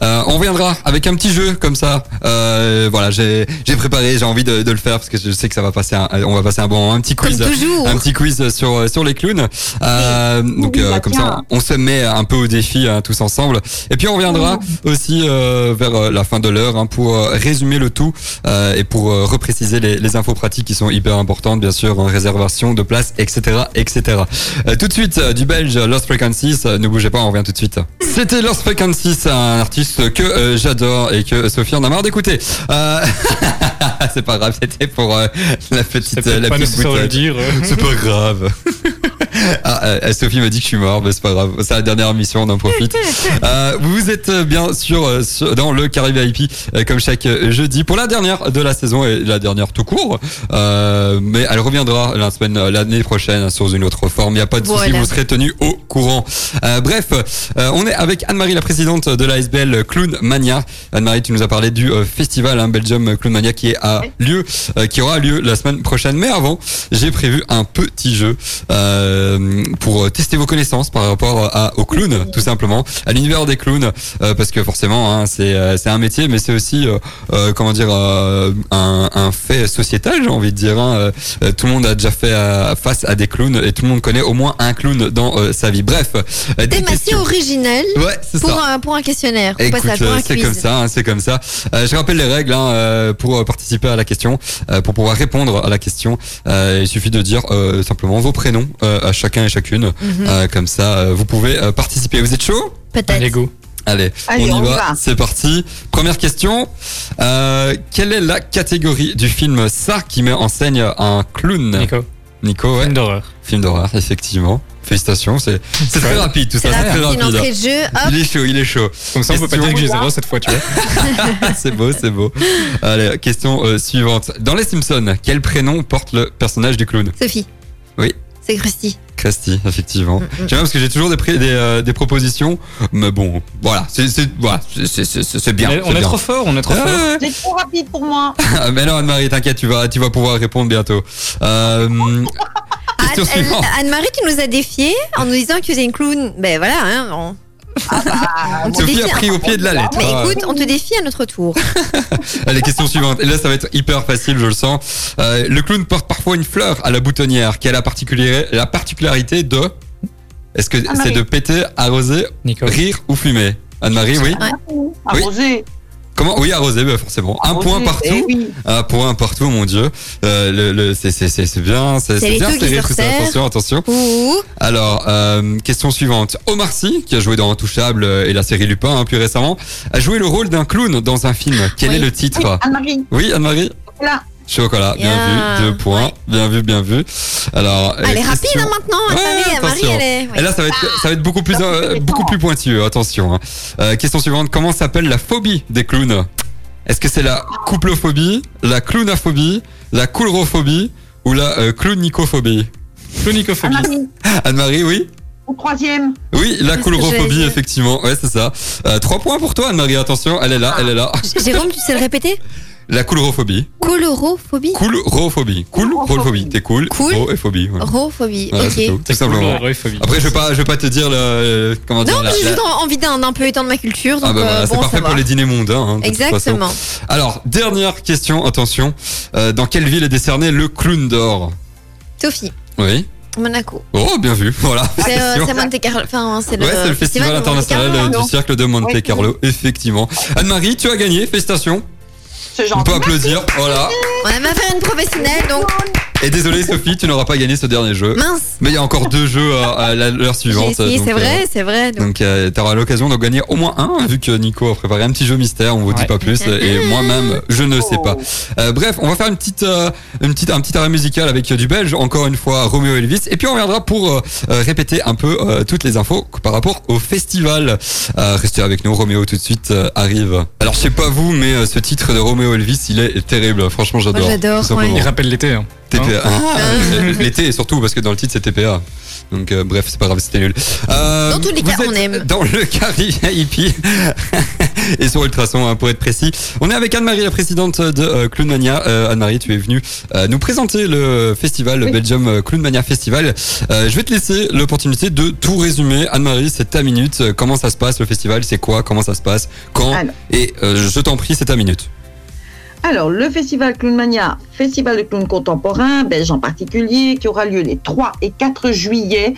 Euh, on reviendra avec un petit jeu comme ça. Euh, voilà, j'ai préparé, j'ai envie de, de le faire parce que je sais que ça va passer, un, on va passer un bon, un petit quiz, un petit quiz sur sur les clowns. Euh, donc Oui, euh, bah, comme ça, on se met un peu au défi hein, tous ensemble. Et puis on reviendra aussi euh, vers euh, la fin de l'heure hein, pour euh, résumer le tout euh, et pour euh, repréciser les, les infos pratiques qui sont hyper importantes, bien sûr, en réservation de place, etc., etc. Euh, tout de suite, euh, du belge Lost Frequencies. Euh, ne bougez pas, on revient tout de suite. C'était Lost Frequencies, un artiste que j'adore et que Sophie en a marre d'écouter. [LAUGHS] C'est pas grave, c'était pour la petite, la pas petite le dire. euh. C'est pas grave. [LAUGHS] Ah, euh, Sophie m'a dit que je suis mort, mais c'est pas grave. C'est la dernière émission, on en profite. [LAUGHS] Euh, vous êtes bien sûr euh, sur- dans le VIP, euh, comme chaque jeudi, pour la dernière de la saison et la dernière tout court. Mais elle reviendra la semaine, euh, l'année prochaine sous une autre forme. Il n'y a pas de souci, Voilà. vous serez tenu au courant. Euh, bref, euh, on est avec Anne-Marie, la présidente de l'ASBL Clown Mania. Anne-Marie, tu nous as parlé du euh, festival hein, Belgium Clown Mania qui est à lieu, qui aura lieu la semaine prochaine. Mais avant, j'ai prévu un petit jeu pour tester vos connaissances par rapport à, au clown, tout simplement, à l'univers des clowns, parce que forcément, hein, c'est c'est un métier, mais c'est aussi comment dire un, un fait sociétal, j'ai envie de dire. hein. Tout le monde a déjà fait euh, face à des clowns et tout le monde connaît au moins un clown dans euh, sa vie. Bref, des Thème assez Ouais, c'est pour ça. un, pour un questionnaire. C'est quiz. comme ça, hein, c'est comme ça. Euh, je rappelle les règles hein, euh, pour participer à la question, pour pouvoir répondre à la question. euh, il suffit de dire euh, simplement vos prénoms euh, à chacun et chacune. Mhm. Euh, comme ça, vous pouvez participer. Vous êtes chaud? Peut-être. Allez, on y on va. va. C'est parti. Première question. Euh, quelle est la catégorie du film Ça qui met en scène un clown Nico. Nico, ouais. Film d'horreur. Film d'horreur, effectivement. Félicitations, c'est c'est très rapide tout ça, C'est très rapide. entrée de jeu. Hop. Il est chaud, il est chaud. Comme ça, on peut pas Question. dire que j'ai zéro cette fois, tu vois. [LAUGHS] c'est beau, c'est beau. Allez, question euh, suivante. Dans Les Simpsons, quel prénom porte le personnage du clown? Sophie. Oui. C'est Krusty. Krusty, effectivement. Mm, mm. J'aime bien parce que j'ai toujours des, pré- des, euh, des propositions, mais bon, voilà, c'est c'est voilà, c'est- c'est- c'est- c'est bien. on est, bien. trop fort, on est trop Ah, fort. ouais. C'est trop rapide pour moi. [LAUGHS] Mais non, Anne-Marie, t'inquiète, tu vas, tu vas pouvoir répondre bientôt. Euh. Anne-Marie, tu nous as défié en nous disant que tu étais une clown. Ben voilà, hein, on, on te Sophie défie. a pris au pied de la lettre. Mais Ah. écoute, on te défie à notre tour. [LAUGHS] Allez, question suivante. Et là, ça va être hyper facile, je le sens. Euh, le clown porte parfois une fleur à la boutonnière. Quelle est la, particulier- la particularité de... Est-ce que c'est de péter, arroser, rire ou fumer? Anne-Marie, oui Arrosé. Comment Oui, arroser, bah forcément. Un Arrosé, point eh partout. oui. Un point partout, mon Dieu. Euh, le, le, c'est, c'est, c'est, c'est bien. C'est, bien serré, se tout ça. Attention, attention. Ouh. Alors, euh, question suivante. Omar Sy, qui a joué dans Intouchable et la série Lupin, hein, plus récemment, a joué le rôle d'un clown dans un film. Quel Oui. est le titre Oui, Anne-Marie. Oui, Anne-Marie Là. Chocolat, bien Bien. vu, deux points, Ouais. bien vu, bien vu. Alors, euh, Elle est rapide question- hein, maintenant. Ouais, Anne-Marie, Anne-Marie, attention. elle est. Et là, ça va être, ça va être beaucoup plus, euh, beaucoup plus pointu. Attention. hein. Euh, question suivante. Comment s'appelle la phobie des clowns? Est-ce que c'est la couplophobie, la clownaphobie, la coulrophobie ou la euh, clownicophobie? Clonicophobie. Anne-Marie. Anne-Marie, oui troisième. Oui, la coulrophobie, effectivement. Ouais, c'est ça. Euh, trois points pour toi, Anne-Marie. Attention, elle est là, elle est là. Jérôme, [LAUGHS] tu sais le répéter? La coulrophobie. Colorophobie Coulrophobie. Coulrophobie. T'es cool. Cool. Ro et phobie. ouais. Rophobie, tout, ok. tout simplement. Après, je vais pas, je vais pas te dire le, euh, comment dire. Non, mais j'ai juste en- envie d'un peu étendre ma culture. Donc, Ah bah voilà, euh, c'est parfait pour va. les dîners mondains. hein. Exactement. Alors, dernière question, attention. Euh, dans quelle ville est décerné le clown d'or? Sophie, Oui. Monaco. Oh, bien vu. [LAUGHS] Voilà. C'est euh, c'est Monte Carlo. Enfin, c'est le, Ouais, c'est le festival Monte international Carlo, hein. du cirque de Monte. Carlo, effectivement. Anne-Marie, tu as gagné, félicitations. C'est On peut applaudir, voilà. On a ma faire une professionnelle, donc Et désolé Sophie, tu n'auras pas gagné ce dernier jeu. mince. Mais il y a encore deux jeux à, l'heure suivante. donc, c'est euh, vrai, c'est vrai. donc. Donc tu auras l'occasion d'en gagner au moins un, vu que Nico a préparé un petit jeu mystère, on vous dit Ouais. pas plus, et [LAUGHS] moi-même, je ne sais pas. Euh, bref, on va faire une petite, euh, une petite, un petit arrêt musical avec euh, du belge, encore une fois Roméo Elvis, et puis on reviendra pour euh, euh, répéter un peu euh, toutes les infos par rapport au festival. Euh, restez avec nous, Roméo tout de suite euh, arrive. Alors je sais pas vous, mais euh, ce titre de Roméo Elvis, il est terrible, franchement j'adore. J'adore, simplement. Il rappelle l'été. Hein. TPA. Ah, euh, L'été et surtout parce que dans le titre c'est TPA. Donc euh, bref, c'est pas grave, c'était nul. Euh, Dans tous les cas, on aime. Dans le carré [LAUGHS] VIP et sur Ultrason hein, pour être précis. On est avec Anne-Marie, la présidente de euh, Clownmania. Euh, Anne-Marie, tu es venue euh, nous présenter le festival, le Oui. Belgium Clownmania Festival. Euh, je vais te laisser l'opportunité de tout résumer. Anne-Marie, c'est ta minute. Euh, Comment ça se passe le festival? C'est quoi? Comment ça se passe? Quand? Alors. Et euh, je t'en prie, c'est ta minute. Alors, le festival Clownmania, festival de clown contemporain, belge en particulier, qui aura lieu les 3 et 4 juillet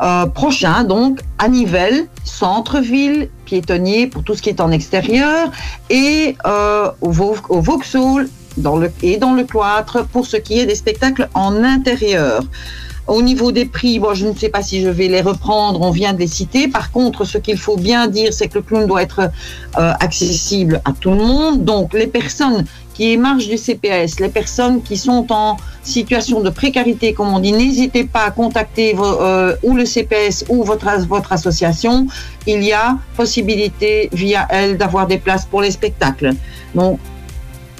euh, prochains, donc à Nivelles, centre-ville, piétonnier pour tout ce qui est en extérieur, et euh, au Vauxhall dans le, et dans le cloître pour ce qui est des spectacles en intérieur. Au niveau des prix, bon, je ne sais pas si je vais les reprendre, on vient de les citer. Par contre, ce qu'il faut bien dire, c'est que le clown doit être euh, accessible à tout le monde. Donc, les personnes qui émargent du CPS, les personnes qui sont en situation de précarité, comme on dit, n'hésitez pas à contacter euh, ou le CPS ou votre, votre association. Il y a possibilité via elle d'avoir des places pour les spectacles. Donc,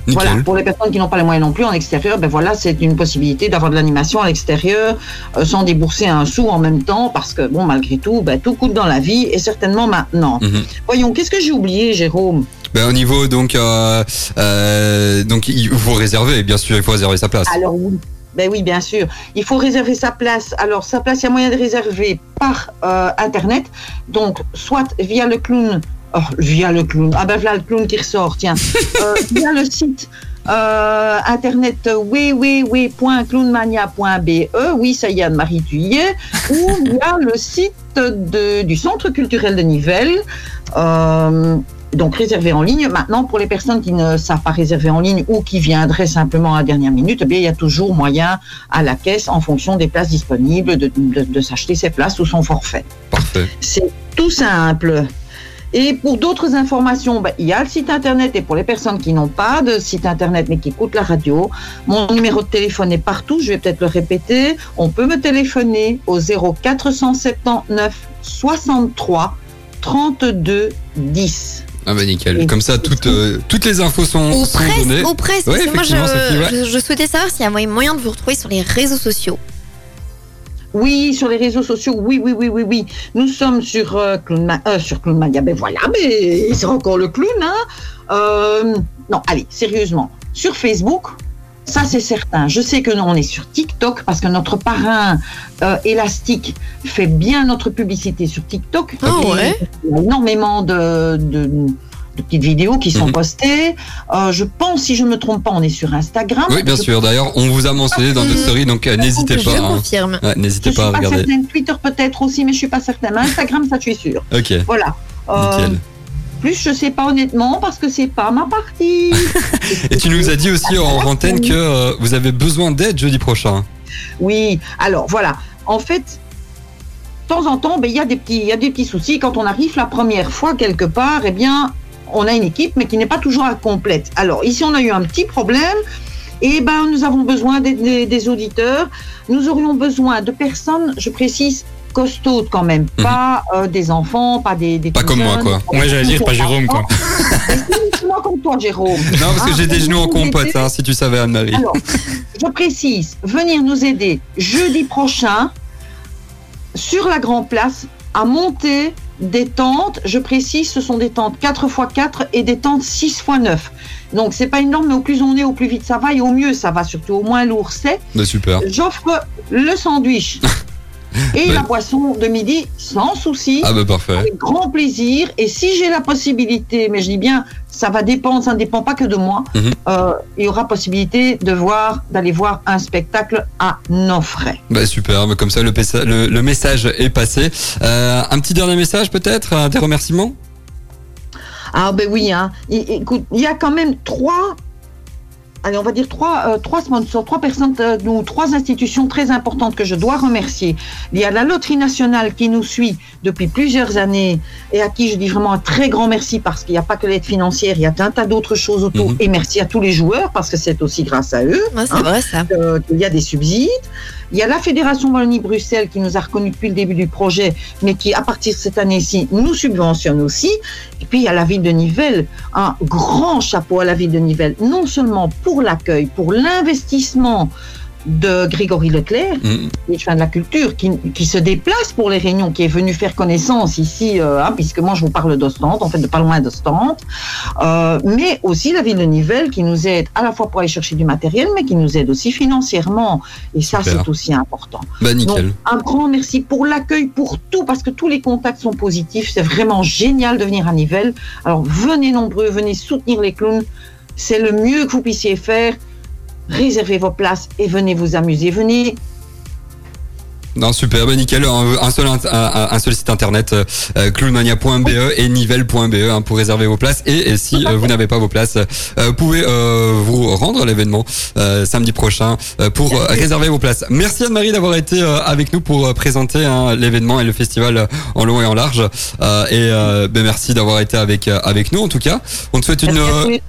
Nickel. voilà, pour les personnes qui n'ont pas les moyens non plus en extérieur, ben voilà, c'est une possibilité d'avoir de l'animation à l'extérieur euh, sans débourser un sou en même temps, parce que bon, malgré tout, ben, tout coûte dans la vie et certainement maintenant. Mhm. Voyons, qu'est-ce que j'ai oublié, Jérôme? Ben, au niveau donc euh, euh, donc il faut réserver bien sûr il faut réserver sa place. Alors oui. Ben oui, bien sûr. Il faut réserver sa place. Alors, sa place, il y a moyen de réserver par euh, Internet. Donc, soit via le clown. Oh, via le clown. Ah ben voilà le clown qui ressort, tiens. [LAUGHS] Via le site euh, internet www.clownmania.be. Oui, ça y est, Anne-Marie, tu y es. Ou via le site de- du Centre culturel de Nivelles. Euh, donc réservé en ligne. Maintenant, pour les personnes qui ne savent pas réserver en ligne ou qui viendraient simplement à la dernière minute, eh bien, il y a toujours moyen à la caisse, en fonction des places disponibles, de, de- de s'acheter ses places ou son forfait. Parfait. C'est tout simple. Et pour d'autres informations, ben, il y a le site internet. Et pour les personnes qui n'ont pas de site internet mais qui écoutent la radio, mon numéro de téléphone est partout. Je vais peut-être le répéter. On peut me téléphoner au 0479 63 32 10. Ah bah nickel. Comme ça toutes euh, toutes les infos sont, Ou sont presque, données. ou presque. Ouais, parce que moi, je, je, je souhaitais savoir s'il y a moyen- moyen de vous retrouver sur les réseaux sociaux. Oui, sur les réseaux sociaux, oui, oui, oui, oui, oui. Nous sommes sur euh, Clown Ma- euh, sur Clown Mania. Ben voilà, mais c'est encore le clown, hein. Euh, non, allez, sérieusement. Sur Facebook, ça c'est certain. Je sais que nous, on est sur TikTok parce que notre parrain euh, élastique fait bien notre publicité sur TikTok. Ah ouais Il y a énormément de, de, de petites vidéos qui sont Mhm. postées. Euh, je pense, si je me trompe pas, on est sur Instagram. Oui, bien Je sûr. D'ailleurs, on vous a mentionné dans notre story, donc euh, n'hésitez je pas. hein. confirme. Ouais, Je n'hésitez suis pas à regarder. certaine. Twitter peut-être aussi, mais je suis pas certaine. Instagram, ça, je suis sûre. Ok. Voilà. Euh, Nickel. Plus, je sais pas honnêtement parce que c'est pas ma partie. [LAUGHS] Et tu nous as dit aussi en antenne que euh, vous avez besoin d'aide jeudi prochain. Oui. Alors voilà. En fait, de temps en temps, ben, il y a des petits, il y a des petits soucis quand on arrive la première fois quelque part. Eh bien, on a une équipe, mais qui n'est pas toujours complète. Alors ici, on a eu un petit problème. Et ben, nous avons besoin des, des- des auditeurs. Nous aurions besoin de personnes, je précise, costaudes quand même, Mhm. pas euh, des enfants, pas des, des Pas comme moi, quoi. Ouais, j'allais dire pas Jérôme, quoi. Moi comme toi, Jérôme. Non, parce que Ah, j'ai des genoux en compote, hein, si tu savais, Anne-Marie. Alors, je précise, venir nous aider jeudi prochain sur la Grand Place à monter des tentes. Je précise, ce sont des tentes 4 x 4 et des tentes 6 x 9. Donc, c'est pas énorme, mais au plus on est, au plus vite ça va et au mieux ça va, surtout au moins lourd c'est. Bah, super. J'offre le sandwich [LAUGHS] et la boisson de midi sans souci. Ah bah parfait. Avec grand plaisir. Et si j'ai la possibilité, mais je dis bien, ça va dépendre, ça ne dépend pas que de moi, Mhm. euh, il y aura possibilité de voir, d'aller voir un spectacle à nos frais. Bah super, mais comme ça le, pessa- le- le message est passé. Euh, un petit dernier message peut-être, des remerciements? Ah ben oui, hein. Écoute, il y a quand même trois, allez, on va dire trois, euh, trois sponsors, trois personnes euh, ou trois institutions très importantes que je dois remercier. Il y a la Loterie nationale qui nous suit depuis plusieurs années et à qui je dis vraiment un très grand merci parce qu'il n'y a pas que l'aide financière, il y a un tas d'autres choses autour. Mhm. Et merci à tous les joueurs parce que c'est aussi grâce à eux. Ouais, c'est Hein vrai ça. euh, qu'il y a des subsides. Il y a la Fédération Wallonie-Bruxelles qui nous a reconnus depuis le début du projet, mais qui, à partir de cette année-ci, nous subventionne aussi. Et puis, il y a la ville de Nivelles. Un grand chapeau à la ville de Nivelles, non seulement pour l'accueil, pour l'investissement de Grégory Leclerc, Mm. l'échevin de la culture, qui, qui se déplace pour les réunions, qui est venu faire connaissance ici, euh, hein, puisque moi je vous parle d'Ostende, en fait de pas loin d'Ostende, Euh, mais aussi la ville de Nivelles qui nous aide à la fois pour aller chercher du matériel, mais qui nous aide aussi financièrement. Et ça, c'est aussi important. Bah nickel. Donc, un grand merci pour l'accueil, pour tout, parce que tous les contacts sont positifs. C'est vraiment génial de venir à Nivelles. Alors, venez nombreux, venez soutenir les clowns. C'est le mieux que vous puissiez faire. Réservez vos places et venez vous amuser. Venez Non, super, bah nickel. Un, un seul, un, un seul site internet, euh, euh, clownmania.be et nivelle.be hein, pour réserver vos places. Et, et si euh, vous n'avez pas vos places, euh, vous pouvez euh, vous rendre à l'événement euh, samedi prochain pour réserver vos places. Merci Anne-Marie d'avoir été euh, avec nous pour présenter hein, l'événement et le festival en long et en large. Euh, et euh, ben, merci d'avoir été avec avec nous en tout cas. On te souhaite une,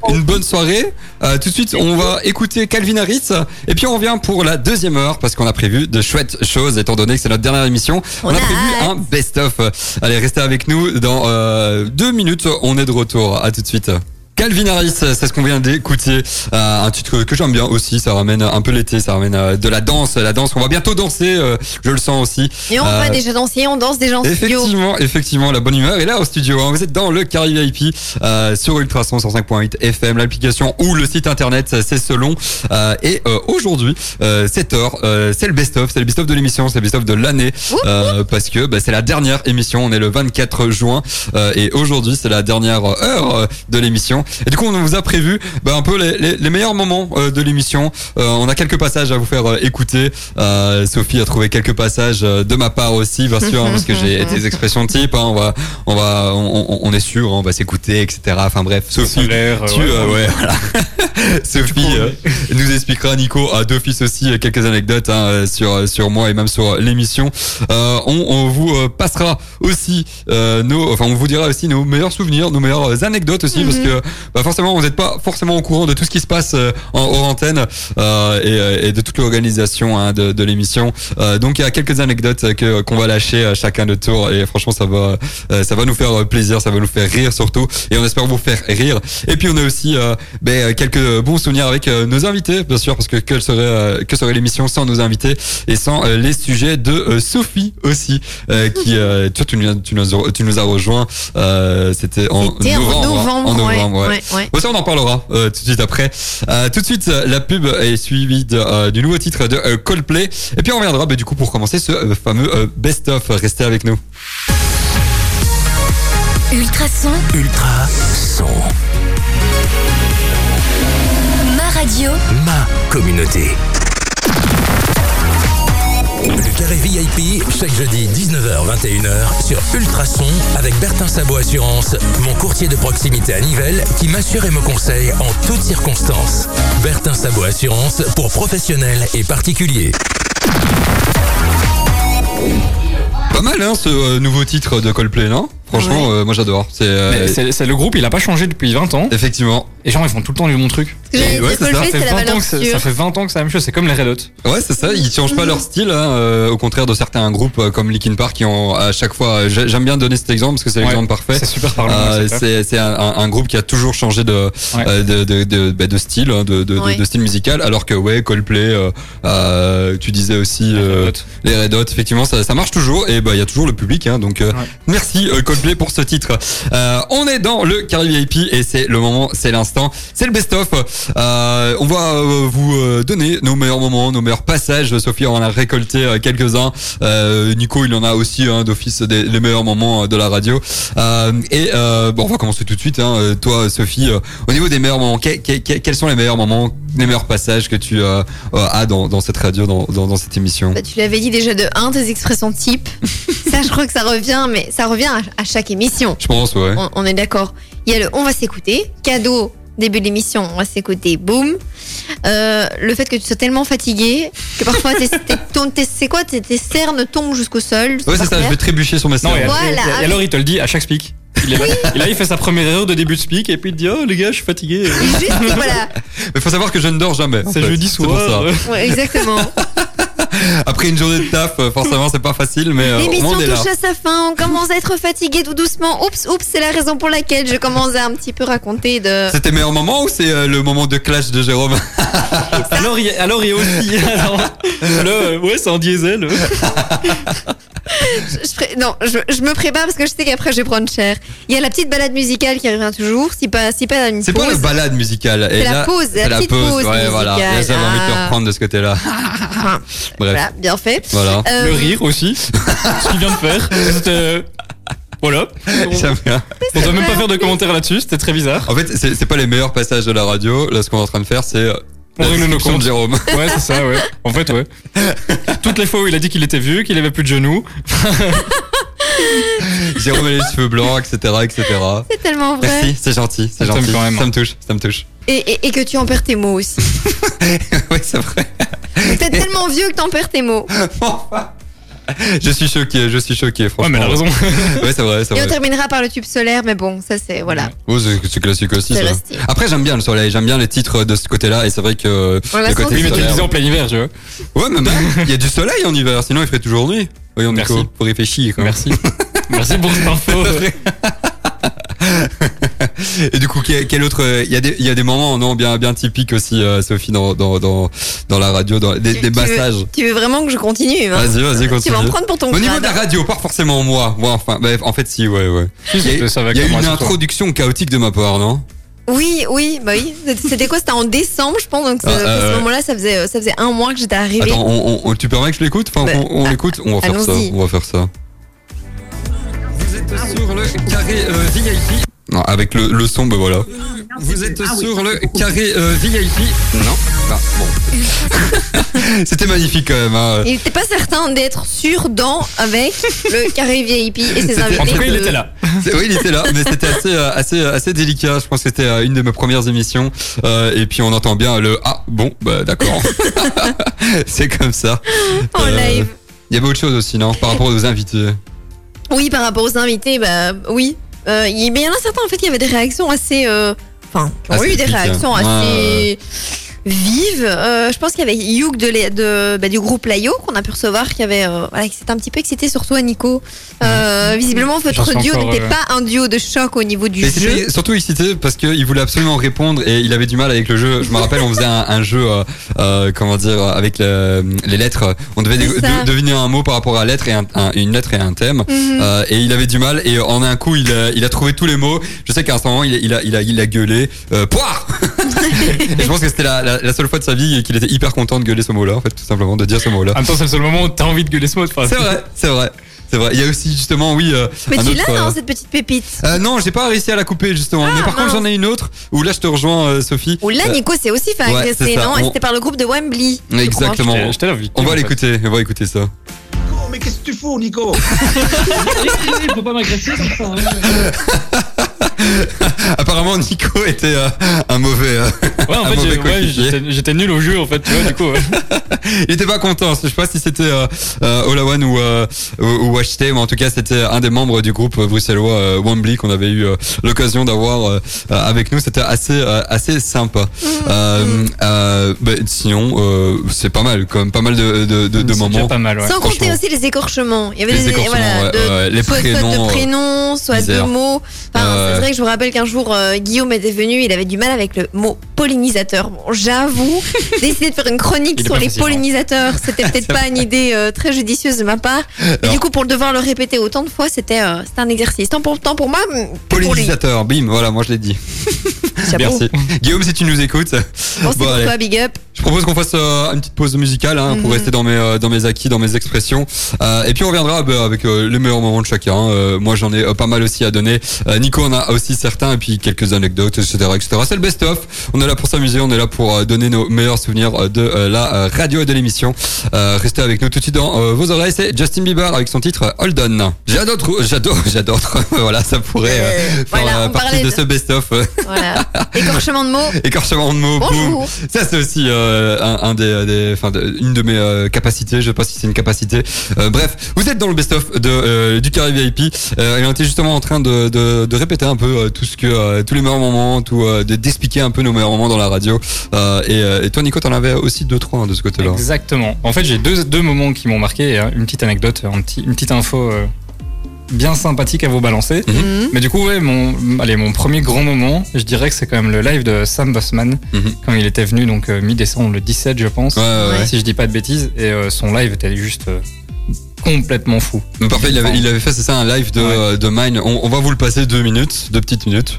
une bonne soirée. Euh, tout de suite, on va écouter Calvin Harris et puis on revient pour la deuxième heure parce qu'on a prévu de chouettes choses étant donné que c'est notre dernière émission. On, On a a prévu hâte. un best-of. Allez, restez avec nous dans euh, deux minutes. On est de retour. À tout de suite. Calvin Harris, c'est ce qu'on vient d'écouter. Euh, un titre que j'aime bien aussi. Ça ramène un peu l'été. Ça ramène euh, de la danse. La danse. On va bientôt danser. euh, je le sens aussi. Et on Euh, va déjà danser, on danse déjà en studio. Effectivement, effectivement, la bonne humeur est là au studio. hein. Vous êtes dans le Carré VIP euh, sur Ultrason 105.8 FM, l'application ou le site internet, c'est selon. Euh, et euh, aujourd'hui, euh, 7 heures, euh, c'est le best-of, c'est le best-of de l'émission, c'est le best-of de l'année, euh, parce que bah, c'est la dernière émission. On est le 24 juin euh, et aujourd'hui c'est la dernière heure euh, de l'émission. Et du coup, on vous a prévu bah, un peu les, les- les meilleurs moments euh, de l'émission. Euh, on a quelques passages à vous faire euh, écouter. Euh, Sophie a trouvé quelques passages euh, de ma part aussi, bien sûr, hein, parce que j'ai des expressions type. Hein, on va, on va, on, on- on est sûr, hein, on va s'écouter, etc. Enfin bref, Sophie, Solaire, euh, tu, ouais. euh, ouais, voilà. [LAUGHS] Sophie euh, nous expliquera, Nico, à d'office aussi euh, quelques anecdotes hein, sur sur moi et même sur l'émission. Euh, on, on vous euh, passera aussi euh, nos, enfin, on vous dira aussi nos meilleurs souvenirs, nos meilleures anecdotes aussi, parce que bah, forcément, vous n'êtes pas forcément au courant de tout ce qui se passe euh, en hors antenne euh, et, euh, et de toute l'organisation hein, de, de l'émission. Euh, donc, il y a quelques anecdotes que qu'on va lâcher à chacun de tour et franchement, ça va, euh, ça va nous faire plaisir, ça va nous faire rire surtout, et on espère vous faire rire. Et puis, on a aussi euh, ben, quelques bons souvenirs avec euh, nos invités, bien sûr, parce que quelle serait euh, que serait l'émission sans nos invités et sans euh, les sujets de euh, Sophie aussi, euh, qui, euh, toi, tu, nous- tu, nous, tu nous as rejoint. euh, C'était en en novembre. hein, novembre, en ouais, novembre, ouais. ouais, ouais. Bon, ça, on en parlera euh, tout de suite après. Euh, tout de suite, la pub est suivie de, euh, du nouveau titre de euh, Coldplay. Et puis, on reviendra bah, du coup pour commencer ce euh, fameux euh, best-of. Restez avec nous. Ultrason, Ultra son, ma radio, ma communauté. Le carré VIP, chaque jeudi 19h-21h sur Ultrason avec Bertin Sabot Assurance, mon courtier de proximité à Nivelles qui m'assure et me conseille en toutes circonstances. Bertin Sabot Assurance pour professionnels et particuliers. Pas mal, hein, ce euh, nouveau titre de Coldplay, non? Franchement, euh, moi j'adore. C'est euh, Mais c'est c'est le groupe, il a pas changé depuis 20 ans. effectivement. Et genre, ils font tout le temps du bon truc. Ouais, ça, Coldplay, Ça fait, c'est la 20 ans que c'est- ça fait 20 ans que c'est la même chose, c'est comme les Red Hot. Ouais, c'est ça. Ils changent pas leur style, hein, euh, au contraire de certains groupes euh, comme Linkin Park qui ont à chaque fois. euh, j'ai- J'aime bien donner cet exemple parce que c'est Ouais, l'exemple parfait. C'est super parlant. Euh, c'est un, un- un groupe qui a toujours changé de Ouais. euh, de, de, de, bah, de style hein, de, de, de- Ouais. de style musical alors que ouais Coldplay euh, euh, tu disais aussi Les Red euh, Hot. les Red Hot effectivement ça, ça marche toujours et bah il y a toujours le public hein, donc merci euh, Coldplay pour ce titre. Euh, on est dans le Carré VIP et c'est le moment c'est l'instant c'est le best of euh, on va euh, vous donner nos meilleurs moments nos meilleurs passages. Sophie en a récolté quelques-uns. Nico il en a aussi hein, d'office des les meilleurs moments de la radio. Et bon on va commencer tout de suite hein. Toi Sophie au niveau des meilleurs moments que- que- que- quels sont les meilleurs moments les meilleurs passages que tu as dans, dans cette radio dans, dans, dans cette émission? Bah, tu l'avais dit déjà de 1, tes expressions type. [LAUGHS] ça, je crois que ça revient, mais ça revient à, à chaque émission. je pense ouais On, on est d'accord. Il y a le on va s'écouter, cadeau, début de l'émission, on va s'écouter, boum. Euh, le fait que tu sois tellement fatigué que parfois tes, [LAUGHS] tes- ton- tes- c'est quoi? Tes, tes cernes tombent jusqu'au sol. Ouais, c'est ça, je vais trébucher sur mes Non, cernes. Voilà, et- alors il te le dit à chaque speak. Il est là. Et là, il fait sa première erreur de début de speak et puis il te dit Oh les gars, je suis fatigué. Juste, voilà. [LAUGHS] Mais faut savoir que je ne dors jamais. C'est jeudi soir. ça. Ouais, exactement. [LAUGHS] Après une journée de taf, euh, forcément, c'est pas facile, mais euh, L'émission on est là. touche à sa fin, on commence à être fatigué tout doucement. Oups, oups, c'est la raison pour laquelle je commence à un petit peu raconter de... C'était meilleur moment ou c'est euh, le moment de clash de Jérôme? [LAUGHS] Alors, il y a, alors, il y a aussi. [LAUGHS] Alors, là, ouais, c'est en diesel. [LAUGHS] Je- je pré- non, je, je me prépare parce que je sais qu'après je vais prendre cher. Il y a la petite balade musicale qui revient toujours, si pas, si pas une C'est pas la balade musicale. C'est la pause, la c'est la petite pause. pause ouais, voilà. Là, j'avais envie de te Ah. reprendre de ce côté-là. [LAUGHS] Bref, voilà, bien fait. voilà. Euh, Le rire aussi. [LAUGHS] Ce qu'il vient de faire. C'était. euh, Voilà. [LAUGHS] On doit même pas faire de commentaires là-dessus, c'était très bizarre. En fait, c'est c'est pas les meilleurs passages de la radio. Là, ce qu'on est en train de faire, c'est On la règle nos comptes. Jérôme. [LAUGHS] Ouais, c'est ça, ouais. En fait, ouais. Toutes les fois où il a dit qu'il était vieux, qu'il avait plus de genoux. [LAUGHS] Jérôme a les cheveux blancs, etc., etc. c'est tellement vrai. Merci, c'est gentil, c'est Ça me gentil. quand même, Ça me touche, ça me touche. Et, et, et que tu en perds tes mots aussi. [LAUGHS] oui, c'est vrai. T'es tellement vieux que t'en perds tes mots. [LAUGHS] Je suis choqué, je suis choqué, Ouais, franchement. mais elle a raison. [LAUGHS] Ouais, c'est vrai, c'est Et on vrai. terminera par le tube solaire, mais bon, ça c'est voilà. Oh, c'est c'est classique aussi, C'est ça. Après, j'aime bien le soleil, j'aime bien les titres de ce côté-là, et c'est vrai que On l'a le côté senti. Oui, mais tu le solaire- disais en plein hiver, tu vois. Ouais, mais même, il y a du soleil en hiver, sinon il ferait toujours nuit. Voyons, Nico, Merci. faut réfléchir. quoi. Merci. [LAUGHS] Merci pour cette info. Et du coup, quel, quel autre Il y a des, il y a des moments non bien, bien typiques aussi, euh, Sophie, dans, dans, dans, dans la radio, dans des, Tu- des tu veux- massages. Tu veux vraiment que je continue hein Vas-y, vas-y, Tu continue. vas en prendre pour ton Au niveau de la grade. radio, pas forcément moi. Moi, enfin, en fait, si, ouais, ouais. Il y a, Ça va y a une introduction chaotique de ma part, non? Oui, oui, bah oui. C'était quoi? C'était en décembre, je pense. Donc Ah, à euh, ce moment-là, ça faisait, ça faisait un mois que j'étais arrivée. Attends, on, on- tu permets que je l'écoute? Enfin, Bah, on, on ah, l'écoute On va faire ça. allons-y. On va faire ça. Vous êtes sur le carré euh, VIP. Non, avec le, le son, ben voilà. Vous êtes sur le carré euh, VIP. Non. Ah, bon. [LAUGHS] C'était magnifique quand même. hein. Il n'était pas certain d'être sûr dans avec le carré VIP et ses invités. En tout cas, il était là. Oui, il était là, mais c'était assez, euh, assez, assez délicat. Je pense que c'était euh, une de mes premières émissions. Euh, et puis on entend bien le ah bon, bah d'accord. [LAUGHS] [LAUGHS] C'est comme ça. En Euh, live. Il y avait autre chose aussi, non Par rapport aux invités. Oui, par rapport aux invités, bah oui. Euh, il mais il y en a certains en fait qui avaient des réactions assez. euh, Enfin, qui ont Assez eu des réactions hein. assez vives. Euh, je pense qu'il y avait Youk de, de, bah, du groupe Layo qu'on a pu recevoir, qui avait euh, voilà, qui s'était un petit peu excité sur toi, Nico. Euh, visiblement, votre duo n'était euh, pas un duo de choc au niveau du jeu. surtout excité parce qu'il voulait absolument répondre et il avait du mal avec le jeu. Je me rappelle, on faisait un, un jeu, euh, euh, comment dire, avec le- les lettres. On devait de- deviner un mot par rapport à lettre et un- un- une lettre et un thème. Mhm. Euh, et il avait du mal et en un coup, il a, il a trouvé tous les mots. Je sais qu'à un moment, il, a- il a, il a, il a gueulé euh, poire. et je pense que c'était la, la, la seule fois de sa vie qu'il était hyper content de gueuler ce mot-là, en fait, tout simplement, de dire ce mot-là. En même temps, c'est le seul moment où t'as envie de gueuler ce mot. enfin, C'est vrai, c'est vrai. C'est vrai. Il y a aussi justement, oui, euh, Mais un tu l'as, non, euh, cette petite pépite? Euh, non, j'ai pas réussi à la couper justement. Ah, mais par contre, j'en ai une autre où là, je te rejoins, euh, Sophie. Ou là, Nico s'est aussi fait ouais, agresser, non? On- c'était par le groupe de Wembley. je. Exactement. Là, victime, On va l'écouter, on va écouter ça. Mais qu'est-ce que tu fous, Nico? [LAUGHS] Il faut pas m'agresser comme ça. [LAUGHS] Apparemment, Nico était euh, un mauvais. euh, Ouais, en fait, ouais, j'étais nul au jeu, en fait, tu vois, du coup. ouais. [LAUGHS] Il était pas content. Je sais pas si c'était euh, euh, Olawan ou euh, ou, ou HT, mais en tout cas, c'était un des membres du groupe bruxellois euh, Wembley qu'on avait eu euh, l'occasion d'avoir avec nous. C'était assez euh, assez sympa. Mmh. Euh, euh, bah, sinon, euh, c'est pas mal, quand même, pas mal de de, de, de moments. pas mal, ouais. Sans compter aussi les écorchements. Il y avait Les des écorchements, voilà, ouais, de, ouais, les soit, soit prénoms, de prénoms, soit de mots. Enfin, Euh, c'est vrai que je me rappelle qu'un jour euh, Guillaume était venu, il avait du mal avec le mot pollinisateur. Bon, j'avoue, [LAUGHS] d'essayer de faire une chronique sur les pollinisateurs, c'était peut-être [LAUGHS] pas une idée euh, très judicieuse de ma part. Alors- du coup, pour le devoir le répéter autant de fois, c'était euh, c'était un exercice. Tant pour, tant pour moi, lui. Pollinisateur, bim, voilà, moi je l'ai dit. [LAUGHS] Merci. Guillaume, si tu nous écoutes. Bon, Bon, pour toi, big up. Je propose qu'on fasse une petite pause musicale hein, pour Mhm. rester dans mes dans mes acquis, dans mes expressions. Et puis on reviendra bah, avec les meilleurs moments de chacun. Moi j'en ai pas mal aussi à donner. Nico en a aussi certains et puis quelques anecdotes, etc., etc. C'est le best-of. On est là pour s'amuser, on est là pour euh, donner nos meilleurs souvenirs euh, de euh, la radio et de l'émission. Euh, restez avec nous tout de suite dans vos oreilles. C'est Justin Bieber avec son titre Hold On. J'adore, j'adore, [LAUGHS] j'adore. [LAUGHS] voilà, ça pourrait euh, faire voilà, partie de de- ce best-of. [LAUGHS] Voilà. Écorchement de mots. Écorchement de mots. Bonjour. Ça c'est aussi euh, un, un des, des enfin de- une de mes capacités. Je sais pas si c'est une capacité. Bref, vous êtes dans le best-of de du carré VIP. Et on était justement en train de, répéter un peu tout ce que euh, tous les meilleurs moments, tout euh, de- d'expliquer un peu nos meilleurs moments dans la radio. Euh, et, euh, et toi, Nico, t'en avais aussi deux trois hein, de ce côté-là. Exactement. En fait, j'ai deux, deux moments qui m'ont marqué. hein, Une petite anecdote, un petit- une petite info euh, bien sympathique à vous balancer. Mhm. Mais du coup, ouais, mon, allez, mon premier grand moment, je dirais que c'est quand même le live de Sam Bossman, Mhm. quand il était venu, donc euh, mi-décembre, le 17, je pense. Ouais, ouais, ouais. Si je dis pas de bêtises. Et euh, son live était juste euh, complètement fou. Mais Parfait, il avait, il avait fait, c'est ça, un live de, Ouais. de Mine. On, on va vous le passer deux minutes, deux petites minutes.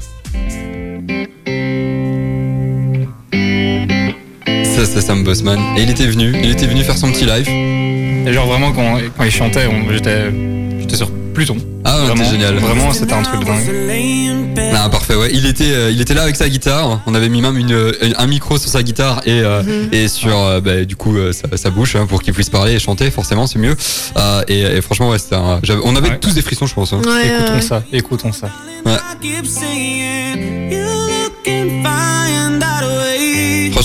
Ça, c'est Sam Bossman. Et il était venu, il était venu faire son petit live. Et genre vraiment, quand, quand il chantait, j'étais sur Pluton. Ah, Vraiment, c'était génial. Vraiment, c'était un truc de dingue. Ah, parfait, ouais. Il était, euh, il était là avec sa guitare. On avait mis même une, euh, un micro sur sa guitare et, euh, Mhm. et sur, euh, bah, du coup, euh, sa, sa bouche hein, pour qu'il puisse parler et chanter. Forcément, c'est mieux. Euh, et, et franchement, ouais, un- on avait Ouais. tous des frissons, je pense. hein. Ouais, Écoutons ouais. ça, écoutons ça.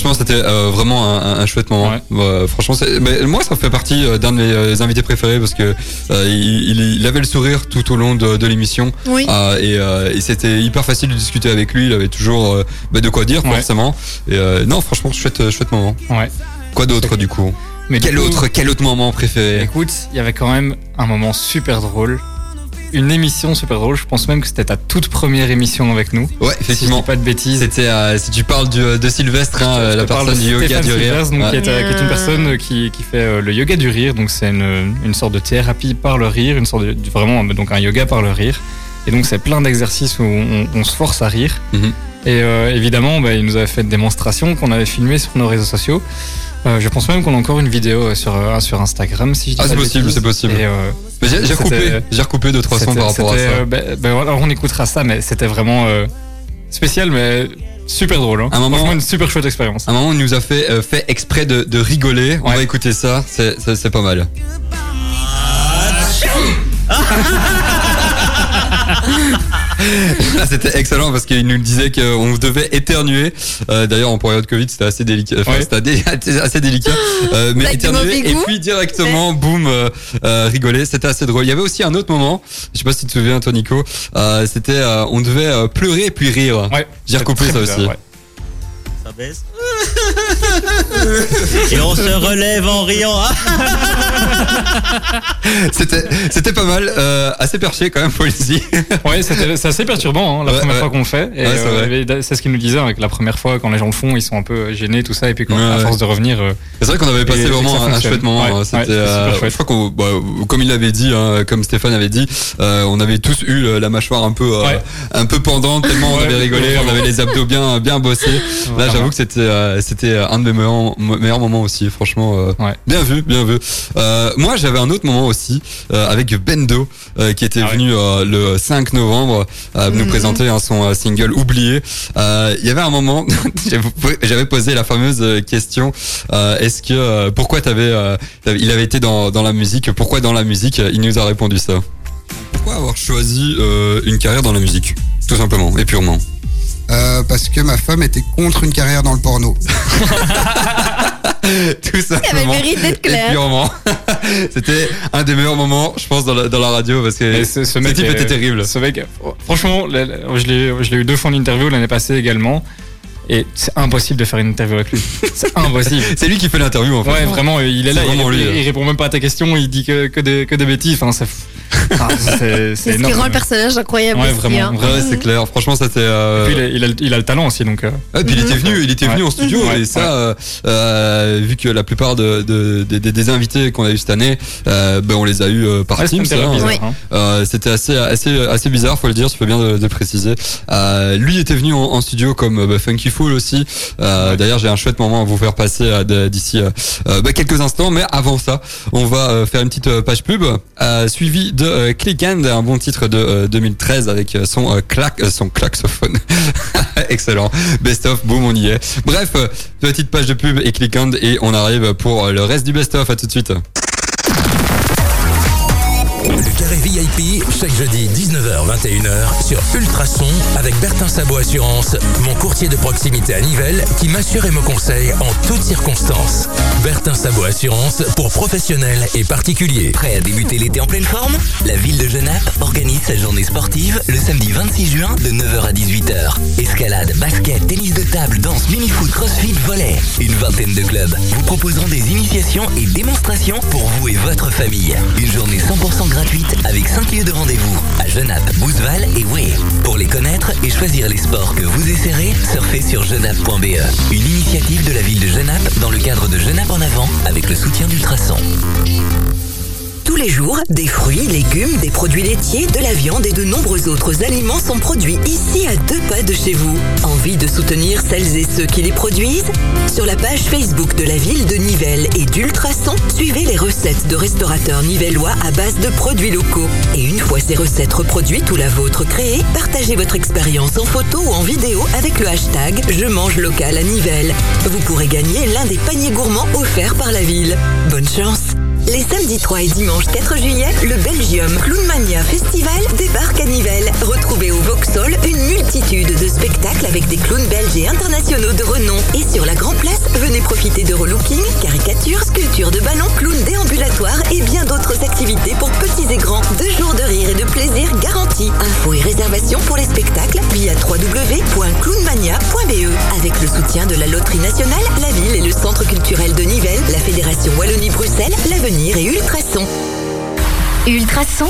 Franchement, c'était euh, vraiment un, chouette moment. Euh, franchement, mais moi, ça fait partie euh, d'un de mes euh, invités préférés parce que euh, il, avait le sourire tout au long de, de l'émission. Oui. Euh, et euh, et c'était hyper facile de discuter avec lui. Il avait toujours euh, bah, de quoi dire, Ouais. forcément. Et euh, non, franchement, chouette, chouette moment. Ouais. Quoi d'autre du coup? Mais Quel du coup, autre, quel autre moment préféré? Écoute, il y avait quand même un moment super drôle. Une émission super drôle. Je pense même que c'était ta toute première émission avec nous. Ouais, Si je effectivement. dis pas de bêtises. C'était euh, si tu parles du, de Sylvestre, hein, euh, la personne du yoga Stéphane du rire. Donc, Ouais. qui, est, euh, qui est une Euh. personne qui, qui fait euh, le yoga du rire. Donc c'est une, une sorte de thérapie par le rire, une sorte de vraiment donc un yoga par le rire. Et donc c'est plein d'exercices où on, on se force à rire. Mhm. Et euh, évidemment, bah, il nous avait fait une démonstration qu'on avait filmée sur nos réseaux sociaux. Euh, je pense même qu'on a encore une vidéo euh, sur, euh, sur Instagram, si je dis Ah, pas c'est possible, c'est possible. Euh, j'ai recoupé, recoupé deux trois sons c'était- par rapport à ça. euh, ben- ben alors on écoutera ça, mais c'était vraiment euh, spécial, mais super drôle. Hein. Un moment- Franchement, une super chouette expérience. Un moment, il nous a fait, euh, fait exprès de, de rigoler. On Ouais. va écouter ça, c'est pas mal. [LAUGHS] Ah, [LAUGHS] c'était excellent parce qu'il nous disait qu'on devait éternuer. Euh, D'ailleurs, en période Covid, c'était assez délicat. Enfin, Ouais. c'était dé- [LAUGHS] assez délicat. Euh, mais éternuer et puis directement, boum, euh, euh, rigoler. C'était assez drôle. Il y avait aussi un autre moment. Je sais pas si tu te souviens, toi, Nico. Euh, c'était, euh, on devait euh, pleurer puis rire. Ouais, J'ai recoupé ça bizarre, aussi. ouais. Ça baisse. Et on se relève en riant. Ah, C'était, c'était pas mal. Euh, assez perché quand même, faut le dire. Ouais, c'était- c'est assez perturbant hein, la Ouais, première ouais. fois qu'on le fait. Et Ouais, c'est euh, c'est ce qu'il nous disait avec la première fois quand les gens le font, ils sont un peu gênés tout ça. Et puis quand, Ouais, à force de revenir, euh, C'est vrai qu'on avait passé vraiment un, chouette moment. Ouais, hein. ouais, C'était, euh, chouette. je crois qu'on, bah, comme il l'avait dit, hein, comme Stéphane avait dit, euh, on avait tous eu la mâchoire un peu, euh, Ouais. un peu pendante tellement on avait rigolé, on avait les abdos bien, bien bossés. Là, j'avoue que c'était, euh, c'était un de mes meilleurs, meilleurs moments aussi. Franchement, euh, Ouais. bien vu, bien vu. Euh, moi, j'avais un autre moment aussi euh, avec Bendo euh, qui était Ah ouais. venu euh, le 5 novembre euh, nous Mhm. présenter hein, son euh, single oublié. Euh, Il y avait un moment, [LAUGHS] j'avais- posé la fameuse euh, question euh, est-ce que euh, pourquoi t'avais, euh, t'avais- il avait été dans, dans la musique Pourquoi dans la musique Il nous a répondu ça? Pourquoi avoir choisi euh, une carrière dans la musique? Tout simplement et purement. Euh, parce que ma femme était contre une carrière dans le porno. [LAUGHS] Tout simplement. avait le mérite d'être et clair. purement. [LAUGHS] C'était un des meilleurs moments, je pense, dans la, dans la radio parce que ce, mec type est- était terrible. Ce mec, franchement, je l'ai je l'ai eu deux fois en interview l'année passée également. Et c'est impossible de faire une interview avec lui. C'est [LAUGHS] impossible. C'est lui qui fait l'interview en fait. Ouais, vraiment, il est là, il, répond- lui, il répond même pas à ta question, il dit que, que, des, que des bêtises. Enfin, c'est enfin, c'est- C'est c'est ce qui énorme. rend le personnage incroyable Ouais, aussi. vraiment, hein. Ouais, c'est clair. Franchement, c'était. Euh... Et puis, il a, il, il a le talent aussi, donc. euh, Ouais, puis il était venu, il était venu Ouais. en studio Ouais, et ça, euh, euh, vu que la plupart de, de- de- des- des invités qu'on a eu cette année, euh, ben on les a eu euh, par ouais, c'est Teams. hein. Ouais. hein. Euh, C'était assez, assez, assez bizarre, faut le dire. Tu fais bien de, de préciser. Euh, lui était venu en, en studio comme euh, bah, Funky Fool aussi. Euh, D'ailleurs, j'ai un chouette moment à vous faire passer euh, d'ici euh, euh, bah, quelques instants. Mais avant ça, on va euh, faire une petite euh, page pub euh, suivie de euh, Click un bon titre de euh, 2013 avec euh, son euh, clac, euh, son klaxophone. [LAUGHS] Excellent. Best of, boum, on y est. Bref, euh, petite page de pub et Click et on arrive pour euh, le reste du best of. À tout de suite. VIP chaque jeudi 19h-21h sur Ultrason avec Bertin Sabot Assurance, mon courtier de proximité à Nivelles qui m'assure et me conseille en toutes circonstances. Bertin Sabot Assurance pour professionnels et particuliers. Prêt à débuter l'été en pleine forme? La ville de Genappe organise sa journée sportive le samedi 26 juin de 9h à 18h. Escalade, basket, tennis de table, danse, mini-foot, crossfit, volley. Une vingtaine de clubs vous proposeront des initiations et démonstrations pour vous et votre famille. Une journée 100% gratuite avec 5 lieux de rendez-vous à Genappe, Bouzeval et Way. Pour les connaître et choisir les sports que vous essaierez, surfez sur genappe.be. Une initiative de la ville de Genappe dans le cadre de Genappe en avant avec le soutien d'Ultrason. Tous les jours, des fruits, légumes, des produits laitiers, de la viande et de nombreux autres aliments sont produits ici à deux pas de chez vous. Envie de soutenir celles et ceux qui les produisent? Sur la page Facebook de la ville de Nivelles et d'Ultrason, suivez les recettes de restaurateurs nivellois à base de produits locaux. Et une fois ces recettes reproduites ou la vôtre créée, partagez votre expérience en photo ou en vidéo avec le hashtag Je mange local à Nivelles. Vous pourrez gagner l'un des paniers gourmands offerts par la ville. Bonne chance les samedis 3 et dimanche 4 juillet, le Belgium Clownmania Festival débarque à Nivelles. Retrouvez au Vauxhall une multitude de spectacles avec des clowns belges et internationaux de renom. Et sur la Grand Place, venez profiter de relooking, caricatures, sculptures de ballons, clowns déambulatoires et bien d'autres activités pour petits et grands. Deux jours de rire et de plaisir garantis. Infos et réservations pour les spectacles soutien de la Loterie Nationale, la ville et le Centre culturel de Nivelles, la Fédération Wallonie-Bruxelles, l'avenir et Ultrason. Ultrason.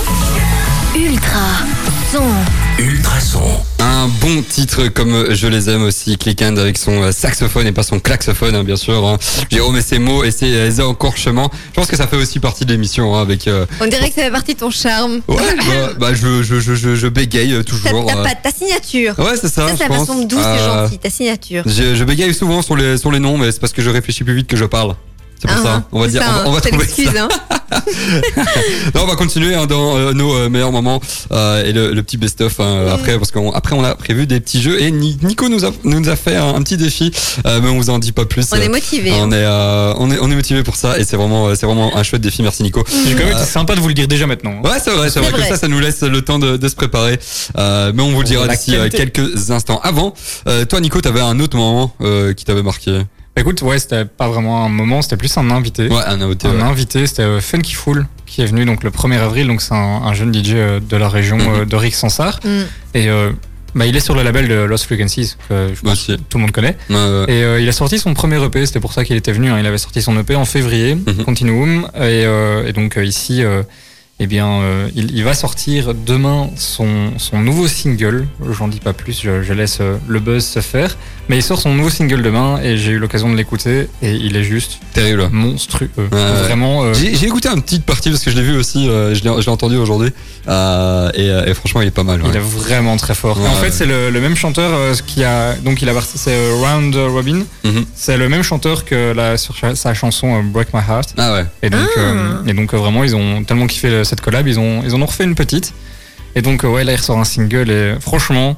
Ultra son. Ultrason. Un bon titre comme je les aime aussi, Click Hand avec son euh, saxophone et pas son klaxophone hein, bien sûr. Hein. Jérôme et ses mots et ses euh, encorchements. Je pense que ça fait aussi partie de l'émission hein, avec. euh, On dirait que ça fait partie de ton charme. Ouais, bah, bah, je, je, je, je, je bégaye Ta, toujours. ta patte, ta signature. Ouais, c'est ça. C'est la façon douce et Euh, gentille, ta signature. Je, je bégaye souvent sur les, sur les noms, mais c'est parce que je réfléchis plus vite que je parle. C'est pour Ah, ça. On va c'est dire, ça, on va, on va c'est trouver ça. hein. [LAUGHS] Non, on va continuer hein, dans euh, nos euh, meilleurs moments euh, et le, le petit best-of hein, après parce qu'après on a prévu des petits jeux et Ni- Nico nous a nous a fait un, un petit défi, euh, mais on vous en dit pas plus. On est motivés, hein. On est euh, on est on est motivé pour ça et c'est vraiment c'est vraiment un chouette défi. Merci Nico. J'ai quand même sympa de vous le dire déjà maintenant. hein. Ouais, c'est vrai, c'est vrai. C'est Comme ça, ça nous laisse le temps de, de se préparer. Euh, mais on vous le dira d'ici quelques instants. Avant, euh, toi, Nico, t'avais un autre moment euh, qui t'avait marqué. Écoute, ouais, c'était pas vraiment un moment, c'était plus un invité. Ouais, un invité. Un ouais. invité, c'était euh, Funky Fool qui est venu donc le 1er avril, donc c'est un, un jeune DJ euh, de la région euh, de Rick-Sansard. Mm. Et euh, bah, il est sur le label de Lost Frequencies, que je pense que tout le monde connaît. Ouais, ouais. Et euh, il a sorti son premier EP, c'était pour ça qu'il était venu. hein. Il avait sorti son EP en février, Mhm. Continuum. Et, euh, et donc euh, ici, euh, eh bien, euh, il, il va sortir demain son, son nouveau single. J'en dis pas plus, je, je laisse euh, le buzz se faire. Mais il sort son nouveau single demain et j'ai eu l'occasion de l'écouter et il est juste Terrible. monstrueux. Vraiment. euh, J'ai écouté une petite partie parce que je l'ai vu aussi, euh, je l'ai entendu aujourd'hui. Euh, et, euh, et franchement, il est pas mal. ouais. Il est vraiment très fort. Ouais, en fait, ouais. c'est le, le même chanteur euh, qui a donc il a c'est euh, Round Robin. Mhm. C'est le même chanteur que la, sur sa- chanson euh, Break My Heart. Ah ouais. Et donc, Ah. euh, et donc euh, vraiment, ils ont tellement kiffé cette collab, ils ont, ils en ont refait une petite. Et donc, euh, ouais, là, il ressort un single et franchement,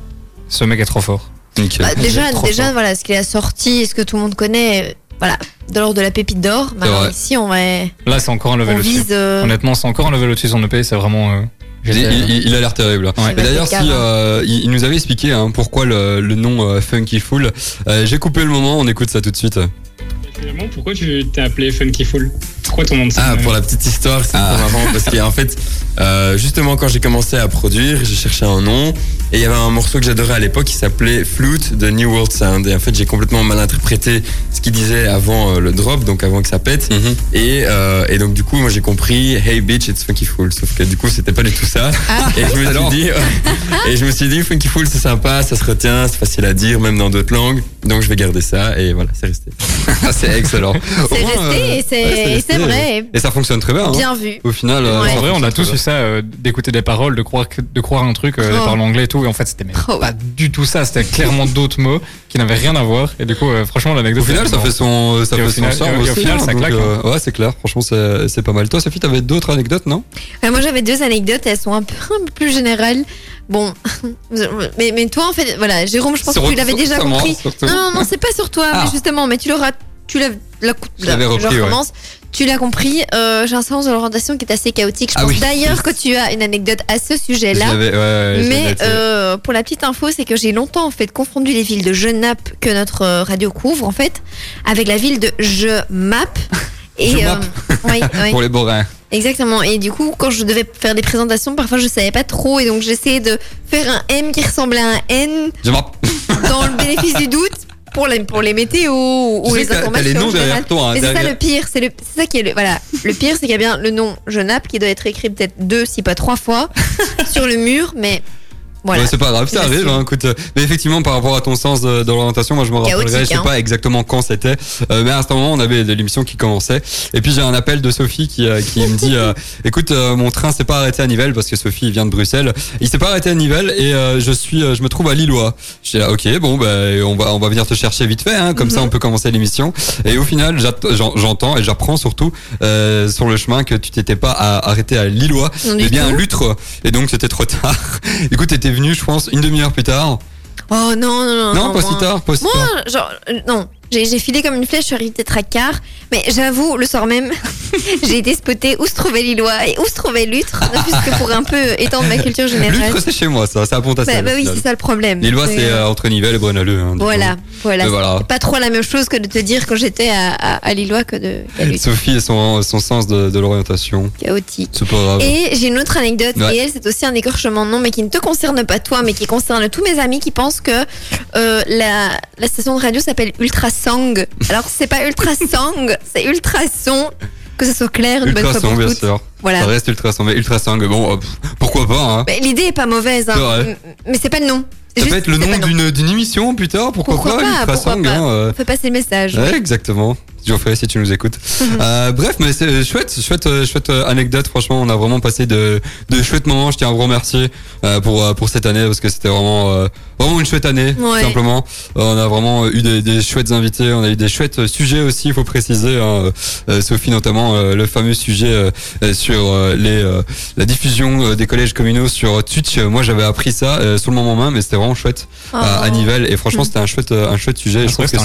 ce mec est trop fort. Bah, déjà, déjà voilà, ce qu'il a sorti, ce que tout le monde connaît, euh, voilà, de l'ordre de la pépite d'or. Ici, on va, Là, c'est encore un level au-dessus. vise. euh, Honnêtement, c'est encore un level au-dessus son EP, c'est vraiment. euh, Il, j'étais- il- il a l'air terrible. Ouais. Et D'ailleurs, si euh, il, il nous avait expliqué hein, pourquoi le, le nom euh, Funky Fool. Euh, J'ai coupé le moment, on écoute ça tout de suite. Finalement, pourquoi tu t'es appelé Funky Fool? Pourquoi ton nom de Ah, pour la petite histoire, c'est Ah. marrant parce qu'en [LAUGHS] fait, euh, justement, quand j'ai commencé à produire, j'ai cherché un nom et il y avait un morceau que j'adorais à l'époque qui s'appelait Flute de New World Sound. Et en fait, j'ai complètement mal interprété ce qu'il disait avant euh, le drop, donc avant que ça pète. Mhm. Et, euh, et donc, du coup, moi j'ai compris Hey bitch, it's Funky Fool. Sauf que du coup, c'était pas du tout ça. Et je me suis dit, [LAUGHS] et je me suis dit, Funky Fool, c'est sympa, ça se retient, c'est facile à dire, même dans d'autres langues. Donc, je vais garder ça et voilà, c'est resté. Ah, c'est excellent. C'est resté euh, et c'est- ouais, vrai. Et ça fonctionne très bien. hein. Bien vu. Au final, Ouais. En vrai, on a tous eu ça, euh, d'écouter des paroles, de croire, que- de croire un truc, euh, des Oh. paroles anglais et tout. Et en fait, c'était même Oh. pas du tout ça. C'était clairement [LAUGHS] d'autres mots qui n'avaient rien à voir. Et du coup, euh, franchement, Au l'anecdote. final, ça fait son, ça Et au fait final- son charme et au aussi, final, hein, ça donc, claque, euh, ouais, c'est clair. Franchement, c'est c'est pas mal. Toi, Sophie, t'avais d'autres anecdotes, non? Euh, moi, j'avais deux anecdotes, elles sont un peu, un peu plus générales. Bon, [LAUGHS] mais, mais toi, en fait, voilà, Jérôme, je pense Sur- que tu l'avais sur- déjà sur moi, compris. surtout. Non, non, non, c'est pas sur toi, Ah. mais justement, mais tu l'auras, tu l'as, la, Je l'avais je repris, ouais. recommence. Tu l'as compris, euh, j'ai un sens de l'orientation qui est assez chaotique. Je Ah pense oui. d'ailleurs que tu as une anecdote à ce Je sujet-là. ouais, ouais, Mais euh, pour la petite info, c'est que j'ai longtemps en fait confondu les villes de Genappe que notre euh, radio couvre en fait avec la ville de Je Map. [LAUGHS] Et Je euh, Map. [LAUGHS] oui, oui. Pour les borains. Exactement. Et du coup, quand je devais faire des présentations, parfois je savais pas trop et donc j'essayais de faire un M qui ressemblait à un N Je m'en- dans le bénéfice du doute [LAUGHS] pour les, pour les météos ou les informations. les noms en général. derrière toi, hein, Mais c'est ça le pire, c'est le- c'est ça qui est le voilà. Le pire, c'est qu'il y a bien le nom Genappe qui doit être écrit peut-être deux, si pas trois fois [LAUGHS] sur le mur, mais voilà. Ouais, c'est pas grave, ça Je arrive. Hein, écoute, euh, mais effectivement, par rapport à ton sens de, de l'orientation, moi je me rappellerai, je sais hein. pas exactement quand c'était, euh, mais à un moment on avait de l'émission qui commençait. Et puis j'ai un appel de Sophie qui, euh, qui me dit, euh, [LAUGHS] écoute, euh, mon train s'est pas arrêté à Nivelles parce que Sophie vient de Bruxelles. Il s'est pas arrêté à Nivelles et euh, je suis, euh, je me trouve à Lillois. J'étais là, ok, bon, bah, on va, on va venir te chercher vite fait, hein, comme ça Mhm. on peut commencer l'émission. Et au final, j'entends et j'apprends surtout euh, sur le chemin que tu t'étais pas à- arrêté à Lillois, mais bien à. Lutre. Et donc c'était trop tard. [LAUGHS] Écoute, t'étais venu, je pense, une demi-heure plus tard. Oh non, non, non. Non, pas moi- si tard, pas si Moi, tard. genre, euh, non. J'ai filé comme une flèche, peut-être à quart. Mais j'avoue, le soir même, [LAUGHS] j'ai été spotée où se trouvait Lillois et où se trouvait Lutre, ne fût-ce que pour un peu étendre ma culture générale. Lutre, c'est chez moi, ça, c'est à pont Bah, bah oui, c'est ça le problème. Lillois, c'est euh, euh, entre Nivelles et Brennaleux. Hein, Voilà, voilà. Mais voilà. C'est pas trop la même chose que de te dire quand j'étais à, à, à Lillois que de coup. Sophie et son, son sens de, de l'orientation. Chaotique. C'est pas grave. Et j'ai une autre anecdote, Ouais. et elle, c'est aussi un écorchement de nom, mais qui ne te concerne pas toi, mais qui concerne tous mes amis qui pensent que euh, la, la station de radio s'appelle Alors, c'est pas Ultrasong, c'est Ultrason. Que ça soit clair une bonne fois pour bien toutes. sûr. Voilà. Ça reste ultrason, mais ultrason, bon, euh, pff, pourquoi pas, hein. Mais L'idée est pas mauvaise, hein. Mais c'est pas le nom. Ça peut juste- être le nom d'une émission plus tard, pourquoi, Pourquoi pas, pas, ultrason, pourquoi pas. hein. On passer le message. Ouais, exactement. Geoffrey, si tu nous écoutes. Euh, bref, mais c'est chouette, chouette, euh, chouette euh, anecdote. Franchement, on a vraiment passé de, de chouettes moments. Je tiens à vous remercier euh, pour pour cette année parce que c'était vraiment euh, vraiment une chouette année, Ouais. tout simplement. On a vraiment eu des, des chouettes invités. On a eu des chouettes sujets aussi. Il faut préciser, hein, euh, Sophie notamment euh, le fameux sujet sur les euh, la diffusion des collèges communaux sur Twitch. Moi, j'avais appris ça euh, sur le moment même, mais c'était vraiment chouette Oh. à, à Nivelles. Et franchement, c'était un chouette un chouette sujet. Et Ah, je trouve que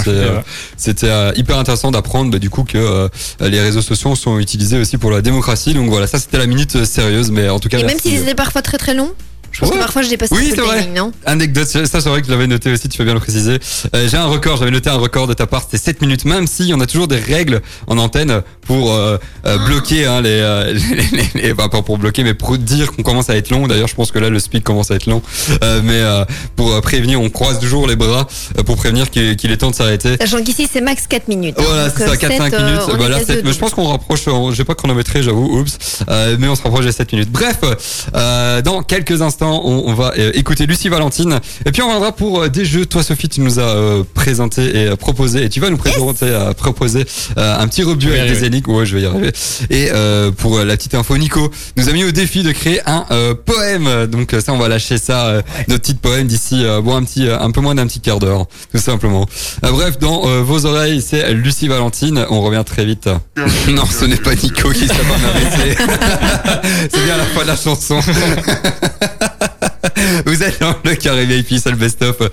c'était hyper intéressant d'apprendre bah, du coup que euh, les réseaux sociaux sont utilisés aussi pour la démocratie. Donc voilà, ça c'était la minute euh, sérieuse, mais en tout cas. Et même s'ils étaient parfois très très longs, je pense Ouais. que parfois je dépasse Oui, c'est vrai. non Anecdote, ça c'est vrai que je l'avais noté aussi, tu fais bien le préciser. Euh, j'ai un record, j'avais noté un record de ta part, c'était 7 minutes, même si on a toujours des règles en antenne pour euh, euh, bloquer hein, les, euh, [LAUGHS] les, les- les- enfin, pas pour bloquer, mais pour dire qu'on commence à être long. D'ailleurs, je pense que là le speed commence à être long, Euh, mais euh, pour prévenir, on croise toujours les bras pour prévenir qu'il est temps de s'arrêter. Sachant qu'ici c'est max 4 minutes. hein. Voilà, c'est ça, 4-5 sept, euh, minutes. Bah, là, quasi sept- au mais je pense qu'on rapproche, j'ai pas chronométré, j'avoue, oups, Euh, mais on se rapproche des 7 minutes. Bref, euh, dans quelques instants, on, on va euh, écouter Lucie Valentine, et puis on reviendra pour euh, des jeux. Toi, Sophie, tu nous as euh, présenté et euh, proposé, et tu vas nous présenter, euh, proposer euh, un petit rebut avec des énigmes. Ouais, je vais y arriver. Et euh, pour euh, la petite info, Nico nous a mis au défi de créer un euh, poème. Donc ça, on va lâcher ça, euh, notre petit poème d'ici euh, bon un petit, un peu moins d'un petit quart d'heure, tout simplement. Euh, bref, dans euh, vos oreilles, c'est Lucie Valentine. On revient très vite. [LAUGHS] non, ce n'est pas Nico qui s'est pas [LAUGHS] arrêté. [LAUGHS] c'est bien la fin de la chanson. [LAUGHS] Vous êtes dans le carré VIP, c'est le best-of euh,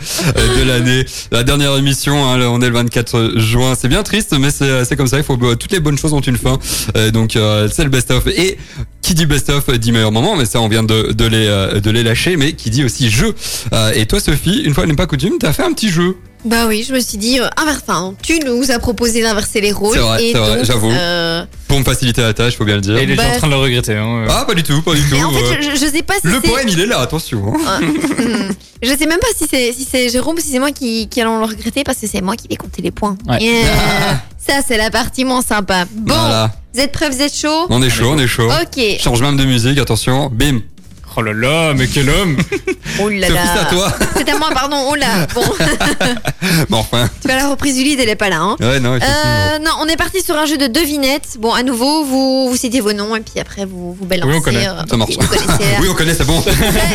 de l'année. La dernière émission, hein, on est le 24 juin. C'est bien triste, mais c'est c'est comme ça. Il faut euh, toutes les bonnes choses ont une fin. Euh, donc euh, c'est le best-of. Et qui dit best-of dit meilleur moment, mais ça on vient de, de les euh, de les lâcher. Mais qui dit aussi jeu. Euh, et toi, Sophie, une fois n'est pas coutume, t'as fait un petit jeu. Bah oui, je me suis dit, euh, inverse- enfin, tu nous as proposé d'inverser les rôles. C'est vrai, et c'est vrai, donc, j'avoue. euh, Pour me faciliter la tâche, faut bien le dire. Et il est déjà Bah, en train de le regretter. Hein. Ah, pas du tout, pas du tout. en euh, fait, je, je sais pas si le c'est. poème, il est là, attention. hein. Hmm. je sais même pas si c'est si c'est Jérôme ou si c'est moi qui, qui allons le regretter parce que c'est moi qui vais compter les points. Ouais. Yeah. [LAUGHS] Ça, c'est la partie moins sympa. Bon, Voilà. vous êtes prêts, vous êtes chaud On est chaud, on est chaud. Ok. Change même de musique, attention. Bim. Oh là là, mais quel homme [LAUGHS] Oh là Sophie, c'est à là. toi. C'est à moi, pardon. Oh là. Bon, [LAUGHS] Bon, enfin. tu vois, la reprise du lead, elle est pas là. Hein. Ouais, non. Euh, non, on est parti sur un jeu de devinettes. Bon, à nouveau, vous, vous citez vos noms et puis après, vous, vous balancez. Oui, on connaît. euh, Ça marche. Connaissez. [LAUGHS] Oui, on connaît, c'est bon. Très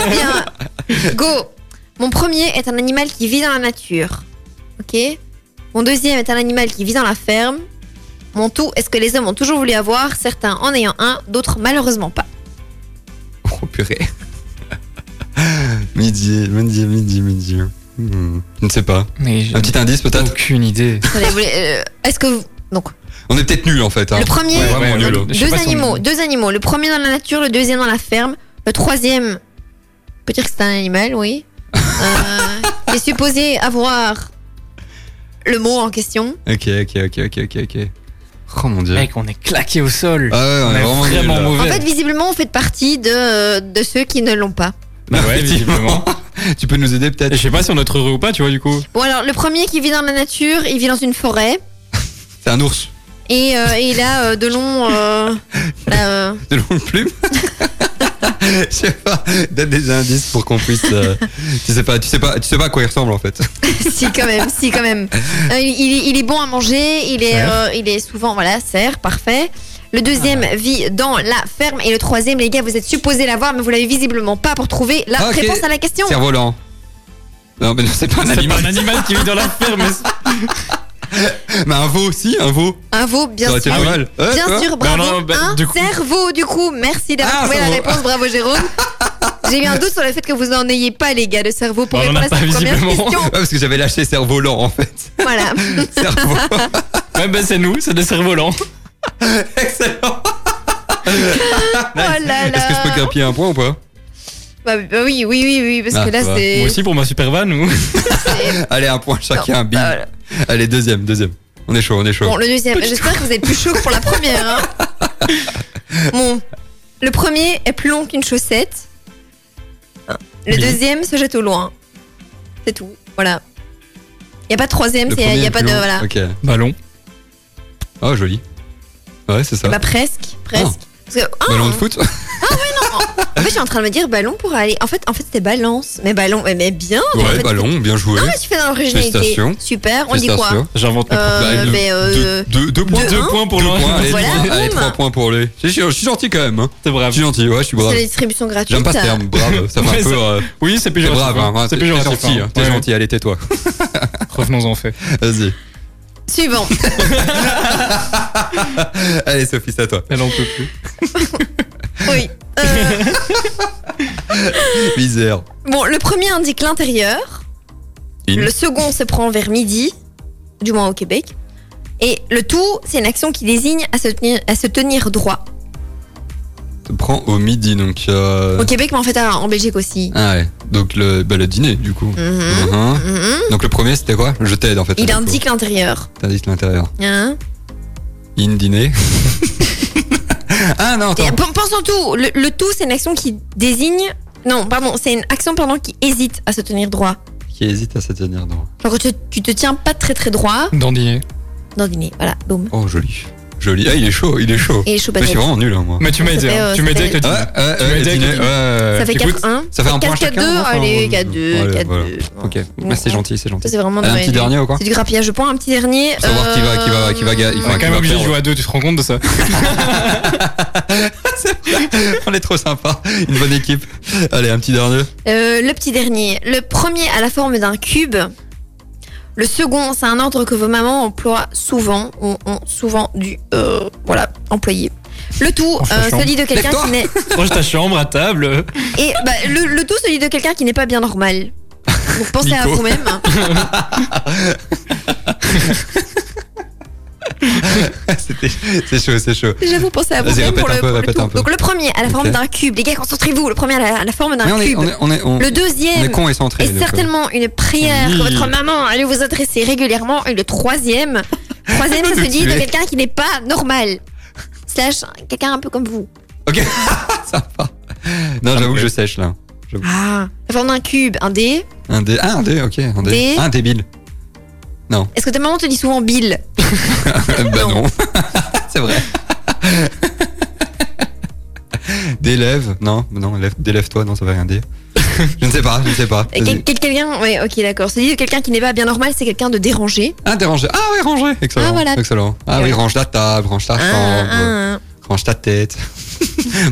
bien. Go. Mon premier est un animal qui vit dans la nature. Ok. Mon deuxième est un animal qui vit dans la ferme. Mon tout, est-ce que les hommes ont toujours voulu avoir, certains en ayant un, d'autres malheureusement pas. Oh purée. [LAUGHS] midi, midi, midi, midi. Hmm, Je ne sais pas. Mais Un petit indice peut-être aucune idée. Attendez, vous voulez, euh, est-ce que vous... Donc, On est peut-être nuls en fait. hein. Le premier, Ouais, vraiment. Je sais deux pas si on- animaux, deux animaux. Le premier dans la nature, le deuxième dans la ferme. Le troisième, on peut dire que c'est un animal, oui. [LAUGHS] Euh, est supposé avoir le mot en question. Ok, ok, ok, ok, ok, ok. Oh mon dieu. Mec, on est claqué au sol. Ah ouais, on, on est est vraiment, mauvais. En fait, visiblement, on fait partie de, de ceux qui ne l'ont pas. Bah ouais, visiblement. [LAUGHS] tu peux nous aider peut-être je sais pas si on est heureux ou pas, tu vois, du coup. Bon, alors, le premier qui vit dans la nature, il vit dans une forêt. [LAUGHS] C'est un ours. Et, euh, et il a euh, de longs. euh, [LAUGHS] euh, De longues plumes [LAUGHS] Je sais pas, donne des indices pour qu'on puisse. euh, tu sais pas, tu sais pas, tu sais pas à quoi il ressemble en fait. [LAUGHS] si quand même, si quand même. Euh, il, il- il est bon à manger, il est, Cerf. euh, il est souvent, voilà, cerf, parfait. Le deuxième Ah. vit dans la ferme et le troisième, les gars, vous êtes supposés l'avoir, mais vous l'avez visiblement pas pour trouver la Ah, ok. réponse à la question. Cerf-volant. Non, mais non, c'est pas un C'est animal. pas un animal qui vit dans la ferme. Mais [LAUGHS] [LAUGHS] un veau aussi, un veau. Un veau, bien Ça aurait été sûr. pas mal. Ouais, Bien quoi sûr, bravo. non, bah, un du coup- cerveau, du coup. Merci d'avoir Ah, trouvé la cerveau. réponse. Bravo, Jérôme. [LAUGHS] J'ai eu un doute sur le fait que vous n'en ayez pas, les gars, de cerveau pour Bah, on en répondre cette première visiblement. question. Ouais, [LAUGHS] parce que j'avais lâché cerf-volant en fait. Voilà. Cerveau. Ouais, bah c'est nous, c'est des cerfs-volants. Excellent. Oh là là. Est-ce que je peux grappiller un point ou pas? Bah, bah oui, oui, oui, oui, parce Ah, que là, ça va. c'est. Moi aussi pour ma super van ou [LAUGHS] Allez, un point chacun, Non, bim. bah, voilà. Allez, deuxième, deuxième. On est chaud, on est chaud. Bon, le deuxième, j'espère que vous êtes plus chaud que pour la première. hein. [LAUGHS] Bon, le premier est plus long qu'une chaussette. Hein. Le Oui. deuxième se jette au loin. C'est tout. Voilà. Il n'y a pas de troisième, Le il premier n'y est a pas plus de. long. Voilà. Ok. Ballon. Oh, joli. Ouais, c'est ça. Bah, presque. Presque. Parce que, ah, Ballon de foot en fait, je suis en train de me dire ballon pour aller. En fait, en fait c'était balance. Mais ballon, mais, bien. en Ouais, fait. ballon, bien joué. Ah, tu fais dans l'originalité. Félicitations. Super. On dit quoi Félicitations. J'invente mes Euh, mais, euh, deux, deux, deux points. deux, Deux un. points pour Deux le points, allez, Voilà, trois, allez, boum. trois points pour lui. Je suis, je suis gentil quand même. Hein. C'est Je brave. suis gentil, ouais, je suis brave. C'est la distribution gratuite. J'aime pas ce ça. terme, brave. Ça fait Ouais, un [LAUGHS] peu. euh, Oui, c'est gentil. brave, hein. C'est gentil. gentil. hein. T'es Ouais. gentil, allez, tais-toi. [LAUGHS] Revenons en fait. Vas-y. Suivant. [LAUGHS] Allez, Sophie, c'est à toi. Elle en peut plus. [LAUGHS] oui. Euh, Misère. bon, le premier indique l'intérieur. In. Le second se prend vers midi, du moins au Québec. Et le tout, c'est une action qui désigne à se tenir, à se tenir droit. Te prends au midi, donc. euh, Au Québec, mais en fait en Belgique aussi. Ah ouais. Donc le, bah, le dîner, du coup. Mhm. Mhm. Mhm. Donc le premier, c'était quoi? Je t'aide en fait. Il indique l'intérieur. T'indiques l'intérieur. Hein? In dîner. [LAUGHS] ah non, attends. pen- pense en tout. Le, le tout, c'est une action qui désigne. Non, pardon, c'est une action pardon, qui hésite à se tenir droit. Qui hésite à se tenir droit. Genre, tu, tu te tiens pas très très droit Dandiner. dans le dîner. Voilà, boum. Oh, joli. Joli. Ah, il est chaud, il est chaud. Et chaud Mais je suis vraiment nul, hein, moi. Mais tu m'as aidé. fait, hein. euh, Tu m'as aidé avec le dîner. Tu m'as aidé avec le dîner. Ça fait Écoute, 4-1. Ça fait un point 4 chacun. 4-2. enfin, Allez, on- 4-2. voilà, 4-2. voilà. Non. Ok, mais c'est gentil, c'est gentil. C'est vraiment un petit dernier ou quoi C'est du grappillage de points. Un petit dernier. Pour savoir qui va, qui va, qui va gagner. On est quand même obligé de jouer à deux, tu te rends compte de ça [LAUGHS] On est trop sympa. Une bonne équipe. Allez, un petit dernier. Euh, le petit dernier. Le premier a la forme d'un cube. Le second, c'est un ordre que vos mamans emploient souvent, ont, ont souvent dû euh, voilà, employer. Le tout euh, dit de quelqu'un qui n'est. [LAUGHS] Range ta chambre à table. Et bah, le, le tout se dit de quelqu'un qui n'est pas bien normal. Donc pensez à vous-même. [LAUGHS] [LAUGHS] [LAUGHS] C'était- C'est chaud, c'est chaud. Déjà, vous pensez à répète pour le, peu, pour le répète tout. un peu. Donc le premier a la forme Ok. d'un cube. Les gars, concentrez-vous. Le premier a la, la forme d'un on est, cube. on est, on est, on- Le on deuxième est con et centré. est donc, euh. certainement une prière Oui. que votre maman allait vous adresser régulièrement. Et le troisième, [LAUGHS] troisième Elle va se dit de quelqu'un qui n'est pas normal. Slash quelqu'un un peu comme vous. Ok, [LAUGHS] ça va. Non, j'avoue que je sèche là. J'avoue. Ah, la forme d'un cube, un dé. Un dé. Ah, un dé, ok. Un dé. Dé. Ah, un débile. Non. Est-ce que ta maman te dit souvent Bill [LAUGHS] [LAUGHS] bah non. [LAUGHS] c'est vrai. Délève. Non, non, lève- délève-toi. Non, ça va rien dire. je ne sais pas, je ne sais pas. Quel- Quelqu'un, ouais, ok, d'accord. Se dit quelqu'un qui n'est pas bien normal, c'est quelqu'un de dérangé. Ah, dérangé. Ah oui, rangé. Excellent. Ah, voilà. Excellent. Ah oui, range la table, range ta Un, chambre, un, un. range ta tête.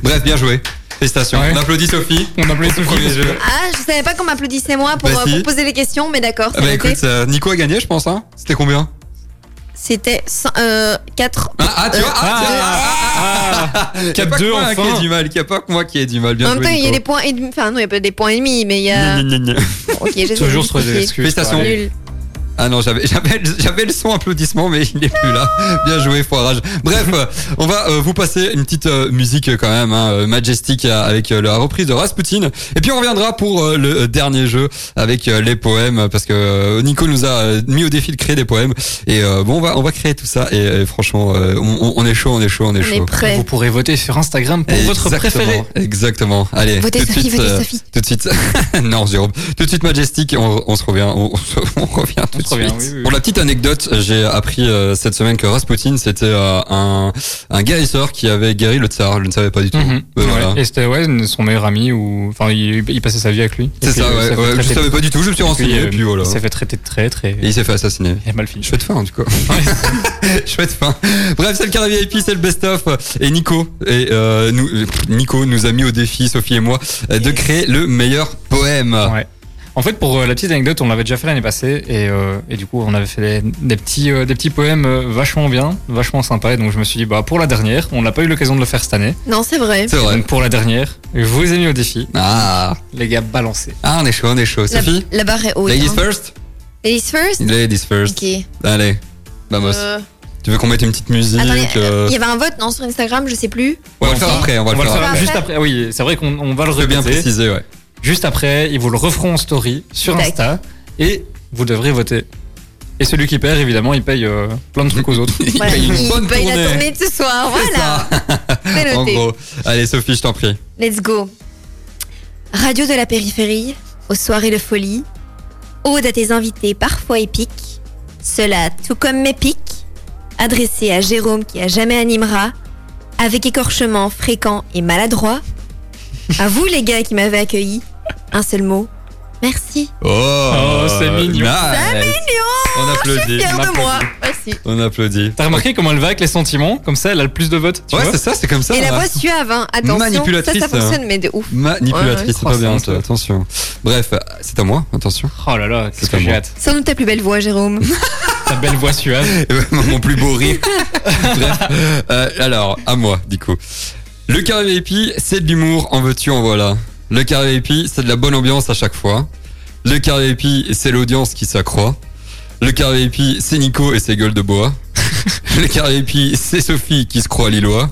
Bref, bien joué. Félicitations. Ouais. On applaudit Sophie. On applaudit Sophie. Ah, je savais pas qu'on m'applaudissait moi pour, Bah, euh, si. pour poser les questions, mais d'accord. Ah bah écoute, euh, Nico a gagné, je pense. Hein. C'était combien? C'était euh, 4. ah, ah, tu vois ah, Ah, ah, y a pas que 4-2 moi hein, qui enfin. ai du mal, il y a pas que moi qui ai du mal. Bien En même temps, il y a des points et demi. Enfin, non, il n'y a pas des points et demi, mais il y a. Bon, ok, j'ai Toujours. Félicitations. Ah non, j'avais, j'avais, j'avais le son applaudissement, mais il n'est plus là. Bien joué, foirage. Bref, euh, on va euh, vous passer une petite euh, musique quand même, hein, euh, Majestic euh, avec euh, la reprise de Rasputin. Et puis on reviendra pour euh, le dernier jeu avec euh, les poèmes, parce que euh, Nico nous a euh, mis au défi de créer des poèmes. Et euh, bon, on va, on va créer tout ça. Et, euh, franchement, euh, on, on est chaud, on est chaud, on est On chaud. est prêt. Vous pourrez voter sur Instagram pour votre préféré. Exactement. Allez, Votez tout de Sophie, suite, votez euh, Sophie. tout de suite. [LAUGHS] non, Jérôme. Tout de suite Majestic. et On, on se revient. On, [LAUGHS] on revient tout de revient, suite. oui, oui, oui. Pour la petite anecdote, j'ai appris euh, cette semaine que Rasputin c'était euh, un un guérisseur qui avait guéri le tsar. Je ne savais pas du tout. Mhm. Euh, voilà. Ouais. Et c'était ouais, son meilleur ami ou enfin il, il passait sa vie avec lui. C'est ça, euh, ouais, fait ouais, je savais pas du tout, je me suis renseigné, euh, et puis voilà. Il s'est fait traiter de traître et Et il s'est fait assassiner. il a mal fini. Chouette fin en tout cas. [LAUGHS] [LAUGHS] Chouette fin. Bref, c'est le carré VIP, c'est le best-of. Et Nico, et, euh, nous, euh, Nico nous a mis au défi, Sophie et moi, euh, de créer le meilleur poème. Ouais. En fait, pour euh, la petite anecdote, on l'avait déjà fait l'année passée et, euh, et du coup, on avait fait des, des petits, euh, des petits poèmes vachement bien, vachement sympas. Et donc, je me suis dit, bah, pour la dernière, on n'a pas eu l'occasion de le faire cette année. Non, c'est vrai. C'est vrai. Donc, pour la dernière, je vous ai mis au défi. Ah, Les gars, balancez. ah, on est chaud, on est chaud. La, Sophie, la barre est haute. ladies hein. first. Ladies first? Ladies first. Ok. Allez, vamos. Euh, Tu veux qu'on mette une petite musique euh, il y avait un vote, non, sur Instagram, je sais plus. On va le faire après, on va On le faire faire après. juste après. Ah oui, c'est vrai qu'on on va le Je veux bien répéter. préciser, ouais. Juste après, ils vous le referont en story sur. Insta et vous devrez voter. Et celui qui perd, évidemment, il paye euh, plein de trucs aux autres. [LAUGHS] Il Voilà, paye une il bonne paye la tournée. tournée de ce soir, voilà. [LAUGHS] C'est En noté. gros. Allez, Sophie, je t'en prie. Let's go. Radio de la périphérie, aux soirées de folie, ode à tes invités parfois épiques, cela tout comme mes pics, adressé à Jérôme qui a jamais animera, avec écorchement fréquent et maladroit. À vous les gars qui m'avez accueilli, un seul mot, merci. Oh, c'est mignon. C'est mignon. On applaudit. Fière on de moi, applaudit. merci. On applaudit. T'as remarqué comment elle va avec les sentiments? Comme ça, elle a le plus de votes. Tu Ouais, vois? c'est ça, c'est comme ça. Et la voix suave, hein. attention, ça, Manipulatrice, ça fonctionne, mais de ouf. Manipulatrice, Ouais, c'est pas bien, ça, attention. Bref, c'est à moi, attention. Oh là là, qu'est-ce C'est que j'ai hâte. Sans doute ta plus belle voix, Jérôme. [LAUGHS] Ta belle voix suave. Mon plus beau rire. [LAUGHS] Bref, euh, alors, à moi, du coup. Le carré VIP, c'est de l'humour, en veux-tu, en voilà. Le carré VIP, c'est de la bonne ambiance à chaque fois. Le carré VIP, c'est l'audience qui s'accroît. Le carré VIP, c'est Nico et ses gueules de bois. [LAUGHS] Le carré VIP, c'est Sophie qui se croit lillois.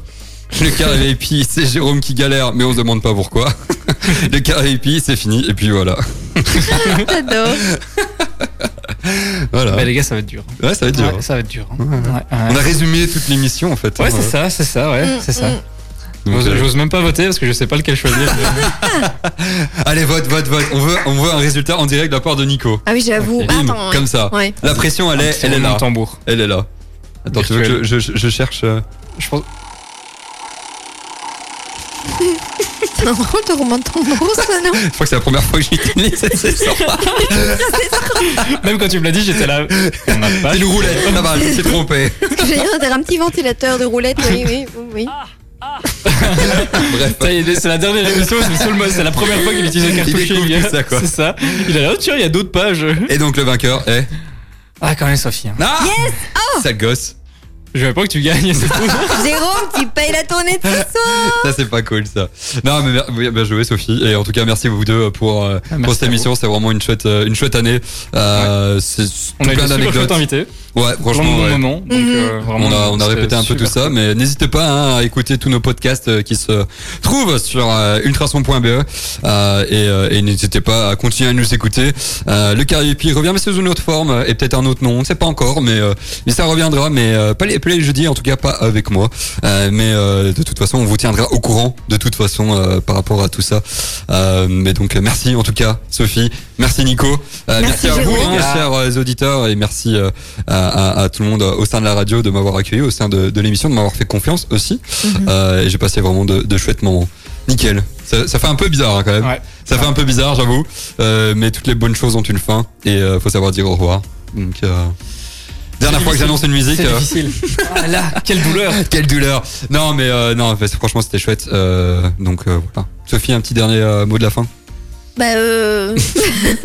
Le carré VIP, c'est Jérôme qui galère, mais on se demande pas pourquoi. [LAUGHS] Le carré VIP, c'est fini, et puis voilà. [LAUGHS] J'adore. Voilà. Bah, les gars, ça va être dur. Ouais, ça va être dur. Ouais, ça va être dur. hein. Ouais. Ouais, ouais. On a résumé toute l'émission, en fait. Ouais, hein. c'est ça, c'est ça, ouais, Mm, c'est ça. mm. J'ose euh, j'ose même pas voter parce que je sais pas lequel choisir. [LAUGHS] Allez, vote, vote, vote. On veut, on veut un résultat en direct de la part de Nico. Ah oui, j'avoue. Bah, comme ça. Ouais. La pression, elle est, elle est là. tambour. Elle est là. Attends, tu veux que je, je- je cherche. euh, Je pense. [LAUGHS] C'est un drôle de roman de tambour, ça, non [LAUGHS] Je crois que c'est la première fois que j'utilise cette session. Même quand tu me l'as dit, j'étais là. On pas. C'est une roulette, ça va, je me suis trompé. J'ai dire un petit ventilateur de roulette, oui, oui, oui, oui. Bref. Est, C'est la dernière émission, c'est c'est la première fois qu'il utilise le Il cartouche. il- tout ça, quoi. C'est ça. Il a là, oh, tiens, il y a d'autres pages. Et donc le vainqueur est. Ah, quand même, Sophie. hein. Ah Yes Sale gosse. Je veux pas que tu gagnes, c'est tout. [LAUGHS] Jérôme, tu payes la tournée de ce soir Ça, c'est pas cool, ça. Non, mais bien- joué, Sophie. Et en tout cas, merci vous deux pour, euh, pour cette émission. C'est vraiment une chouette, euh, une chouette année. Euh, C'est On tout a plein été super chouette d'anecdotes. Ouais, franchement. ouais. moments. Donc, Mhm. euh, vraiment, On a, on a répété un peu tout ça, mais n'hésitez pas hein, à écouter tous nos podcasts euh, qui se trouvent sur euh, ultrason.be euh, et, euh, et n'hésitez pas à continuer à nous écouter. Euh, le Caripi revient mais sous une autre forme et peut-être un autre nom, on ne sait pas encore, mais, euh, mais ça reviendra, mais euh, pas, les, pas les jeudis, en tout cas pas avec moi. Euh, mais euh, de toute façon, on vous tiendra au courant de toute façon euh, par rapport à tout ça. Euh, mais donc merci en tout cas, Sophie, merci Nico, Euh, Merci, merci, à vous, hein, chers euh, auditeurs, et merci euh, à, à- à tout le monde au sein de la radio de m'avoir accueilli, au sein de, de l'émission, de m'avoir fait confiance aussi. Euh, et j'ai passé vraiment de, de chouettes moments. Nickel. Ça, ça fait un peu bizarre hein, quand même. Ouais. Ça fait un peu bizarre, j'avoue. Euh, mais toutes les bonnes choses ont une fin et euh, faut savoir dire au revoir. Donc euh, dernière fois que j'annonce une musique. C'est difficile. [LAUGHS] Ah là, quelle douleur. [LAUGHS] quelle douleur. Non mais euh, non, franchement c'était chouette. Euh, donc euh, voilà. Sophie, un petit dernier euh, mot de la fin? Bah, euh. [LAUGHS]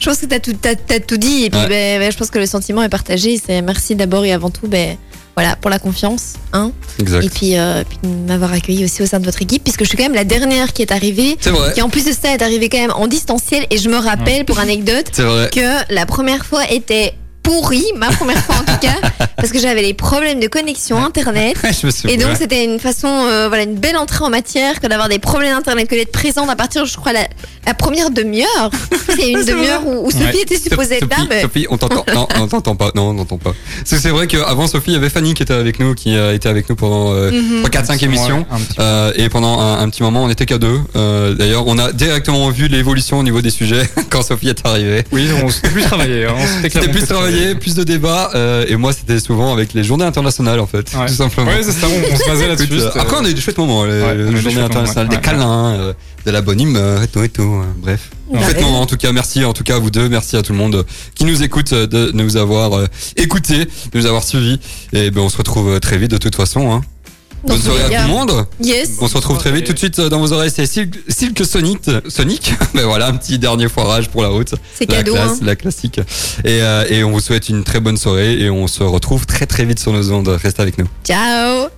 je pense que t'as tout, t'as, t'as tout dit, et puis Ouais. ben, ben, je pense que le sentiment est partagé. C'est merci d'abord et avant tout, ben, voilà, pour la confiance. Hein. Exact. Et puis, euh, puis de m'avoir accueilli aussi au sein de votre équipe, puisque je suis quand même la dernière qui est arrivée. C'est vrai. Qui en plus de ça est arrivée quand même en distanciel. Et je me rappelle, pour anecdote, que la première fois était pourrie, ma première fois en tout cas, [LAUGHS] parce que j'avais des problèmes de connexion internet. je me souviens. Et donc c'était une façon, euh, voilà, une belle entrée en matière que d'avoir des problèmes d'internet, que d'être présente à partir, je crois, la, la première demi-heure. [LAUGHS] C'est une demi-heure où, où Sophie Ouais. était supposée être là, Sophie, mais Sophie, on t'entend. Non, on t'entend pas. Non, on n'entend pas. C'est vrai qu'avant Sophie, il y avait Fanny qui était avec nous, qui a été avec nous pendant euh, Mhm. 4-5 émissions. Euh, et pendant un, un petit moment, on était qu'à deux. Euh, D'ailleurs, on a directement vu l'évolution au niveau des sujets [LAUGHS] quand Sophie est arrivée. Oui, on s'était plus travaillé. hein, on s'était plus travaillé, plus de débats. euh, et moi, c'était souvent avec les journées internationales, en fait. Ouais. Tout simplement. Ouais, c'est ça, on- on se basait là-dessus, euh, Après, on a eu des chouettes moments, les, Ouais, journées moments, internationales, ouais. des câlins, euh, de la bonne humeur et tout et tout. euh, bref. Moment, en tout cas, merci en tout cas à vous deux, merci à tout le monde qui nous écoute de nous avoir euh, écoutés, de nous avoir suivis. Et ben, on se retrouve très vite de toute façon. Hein. Bonne soirée à tout le monde. Yes. On se retrouve très vite tout de suite euh, dans vos oreilles. C'est Silk, Silk Sonic. Sonic. [LAUGHS] ben voilà, un petit dernier foirage pour la route. C'est cadeau, classe, hein. la classique. Et, euh, et on vous souhaite une très bonne soirée et on se retrouve très très vite sur nos ondes. Restez avec nous. ciao.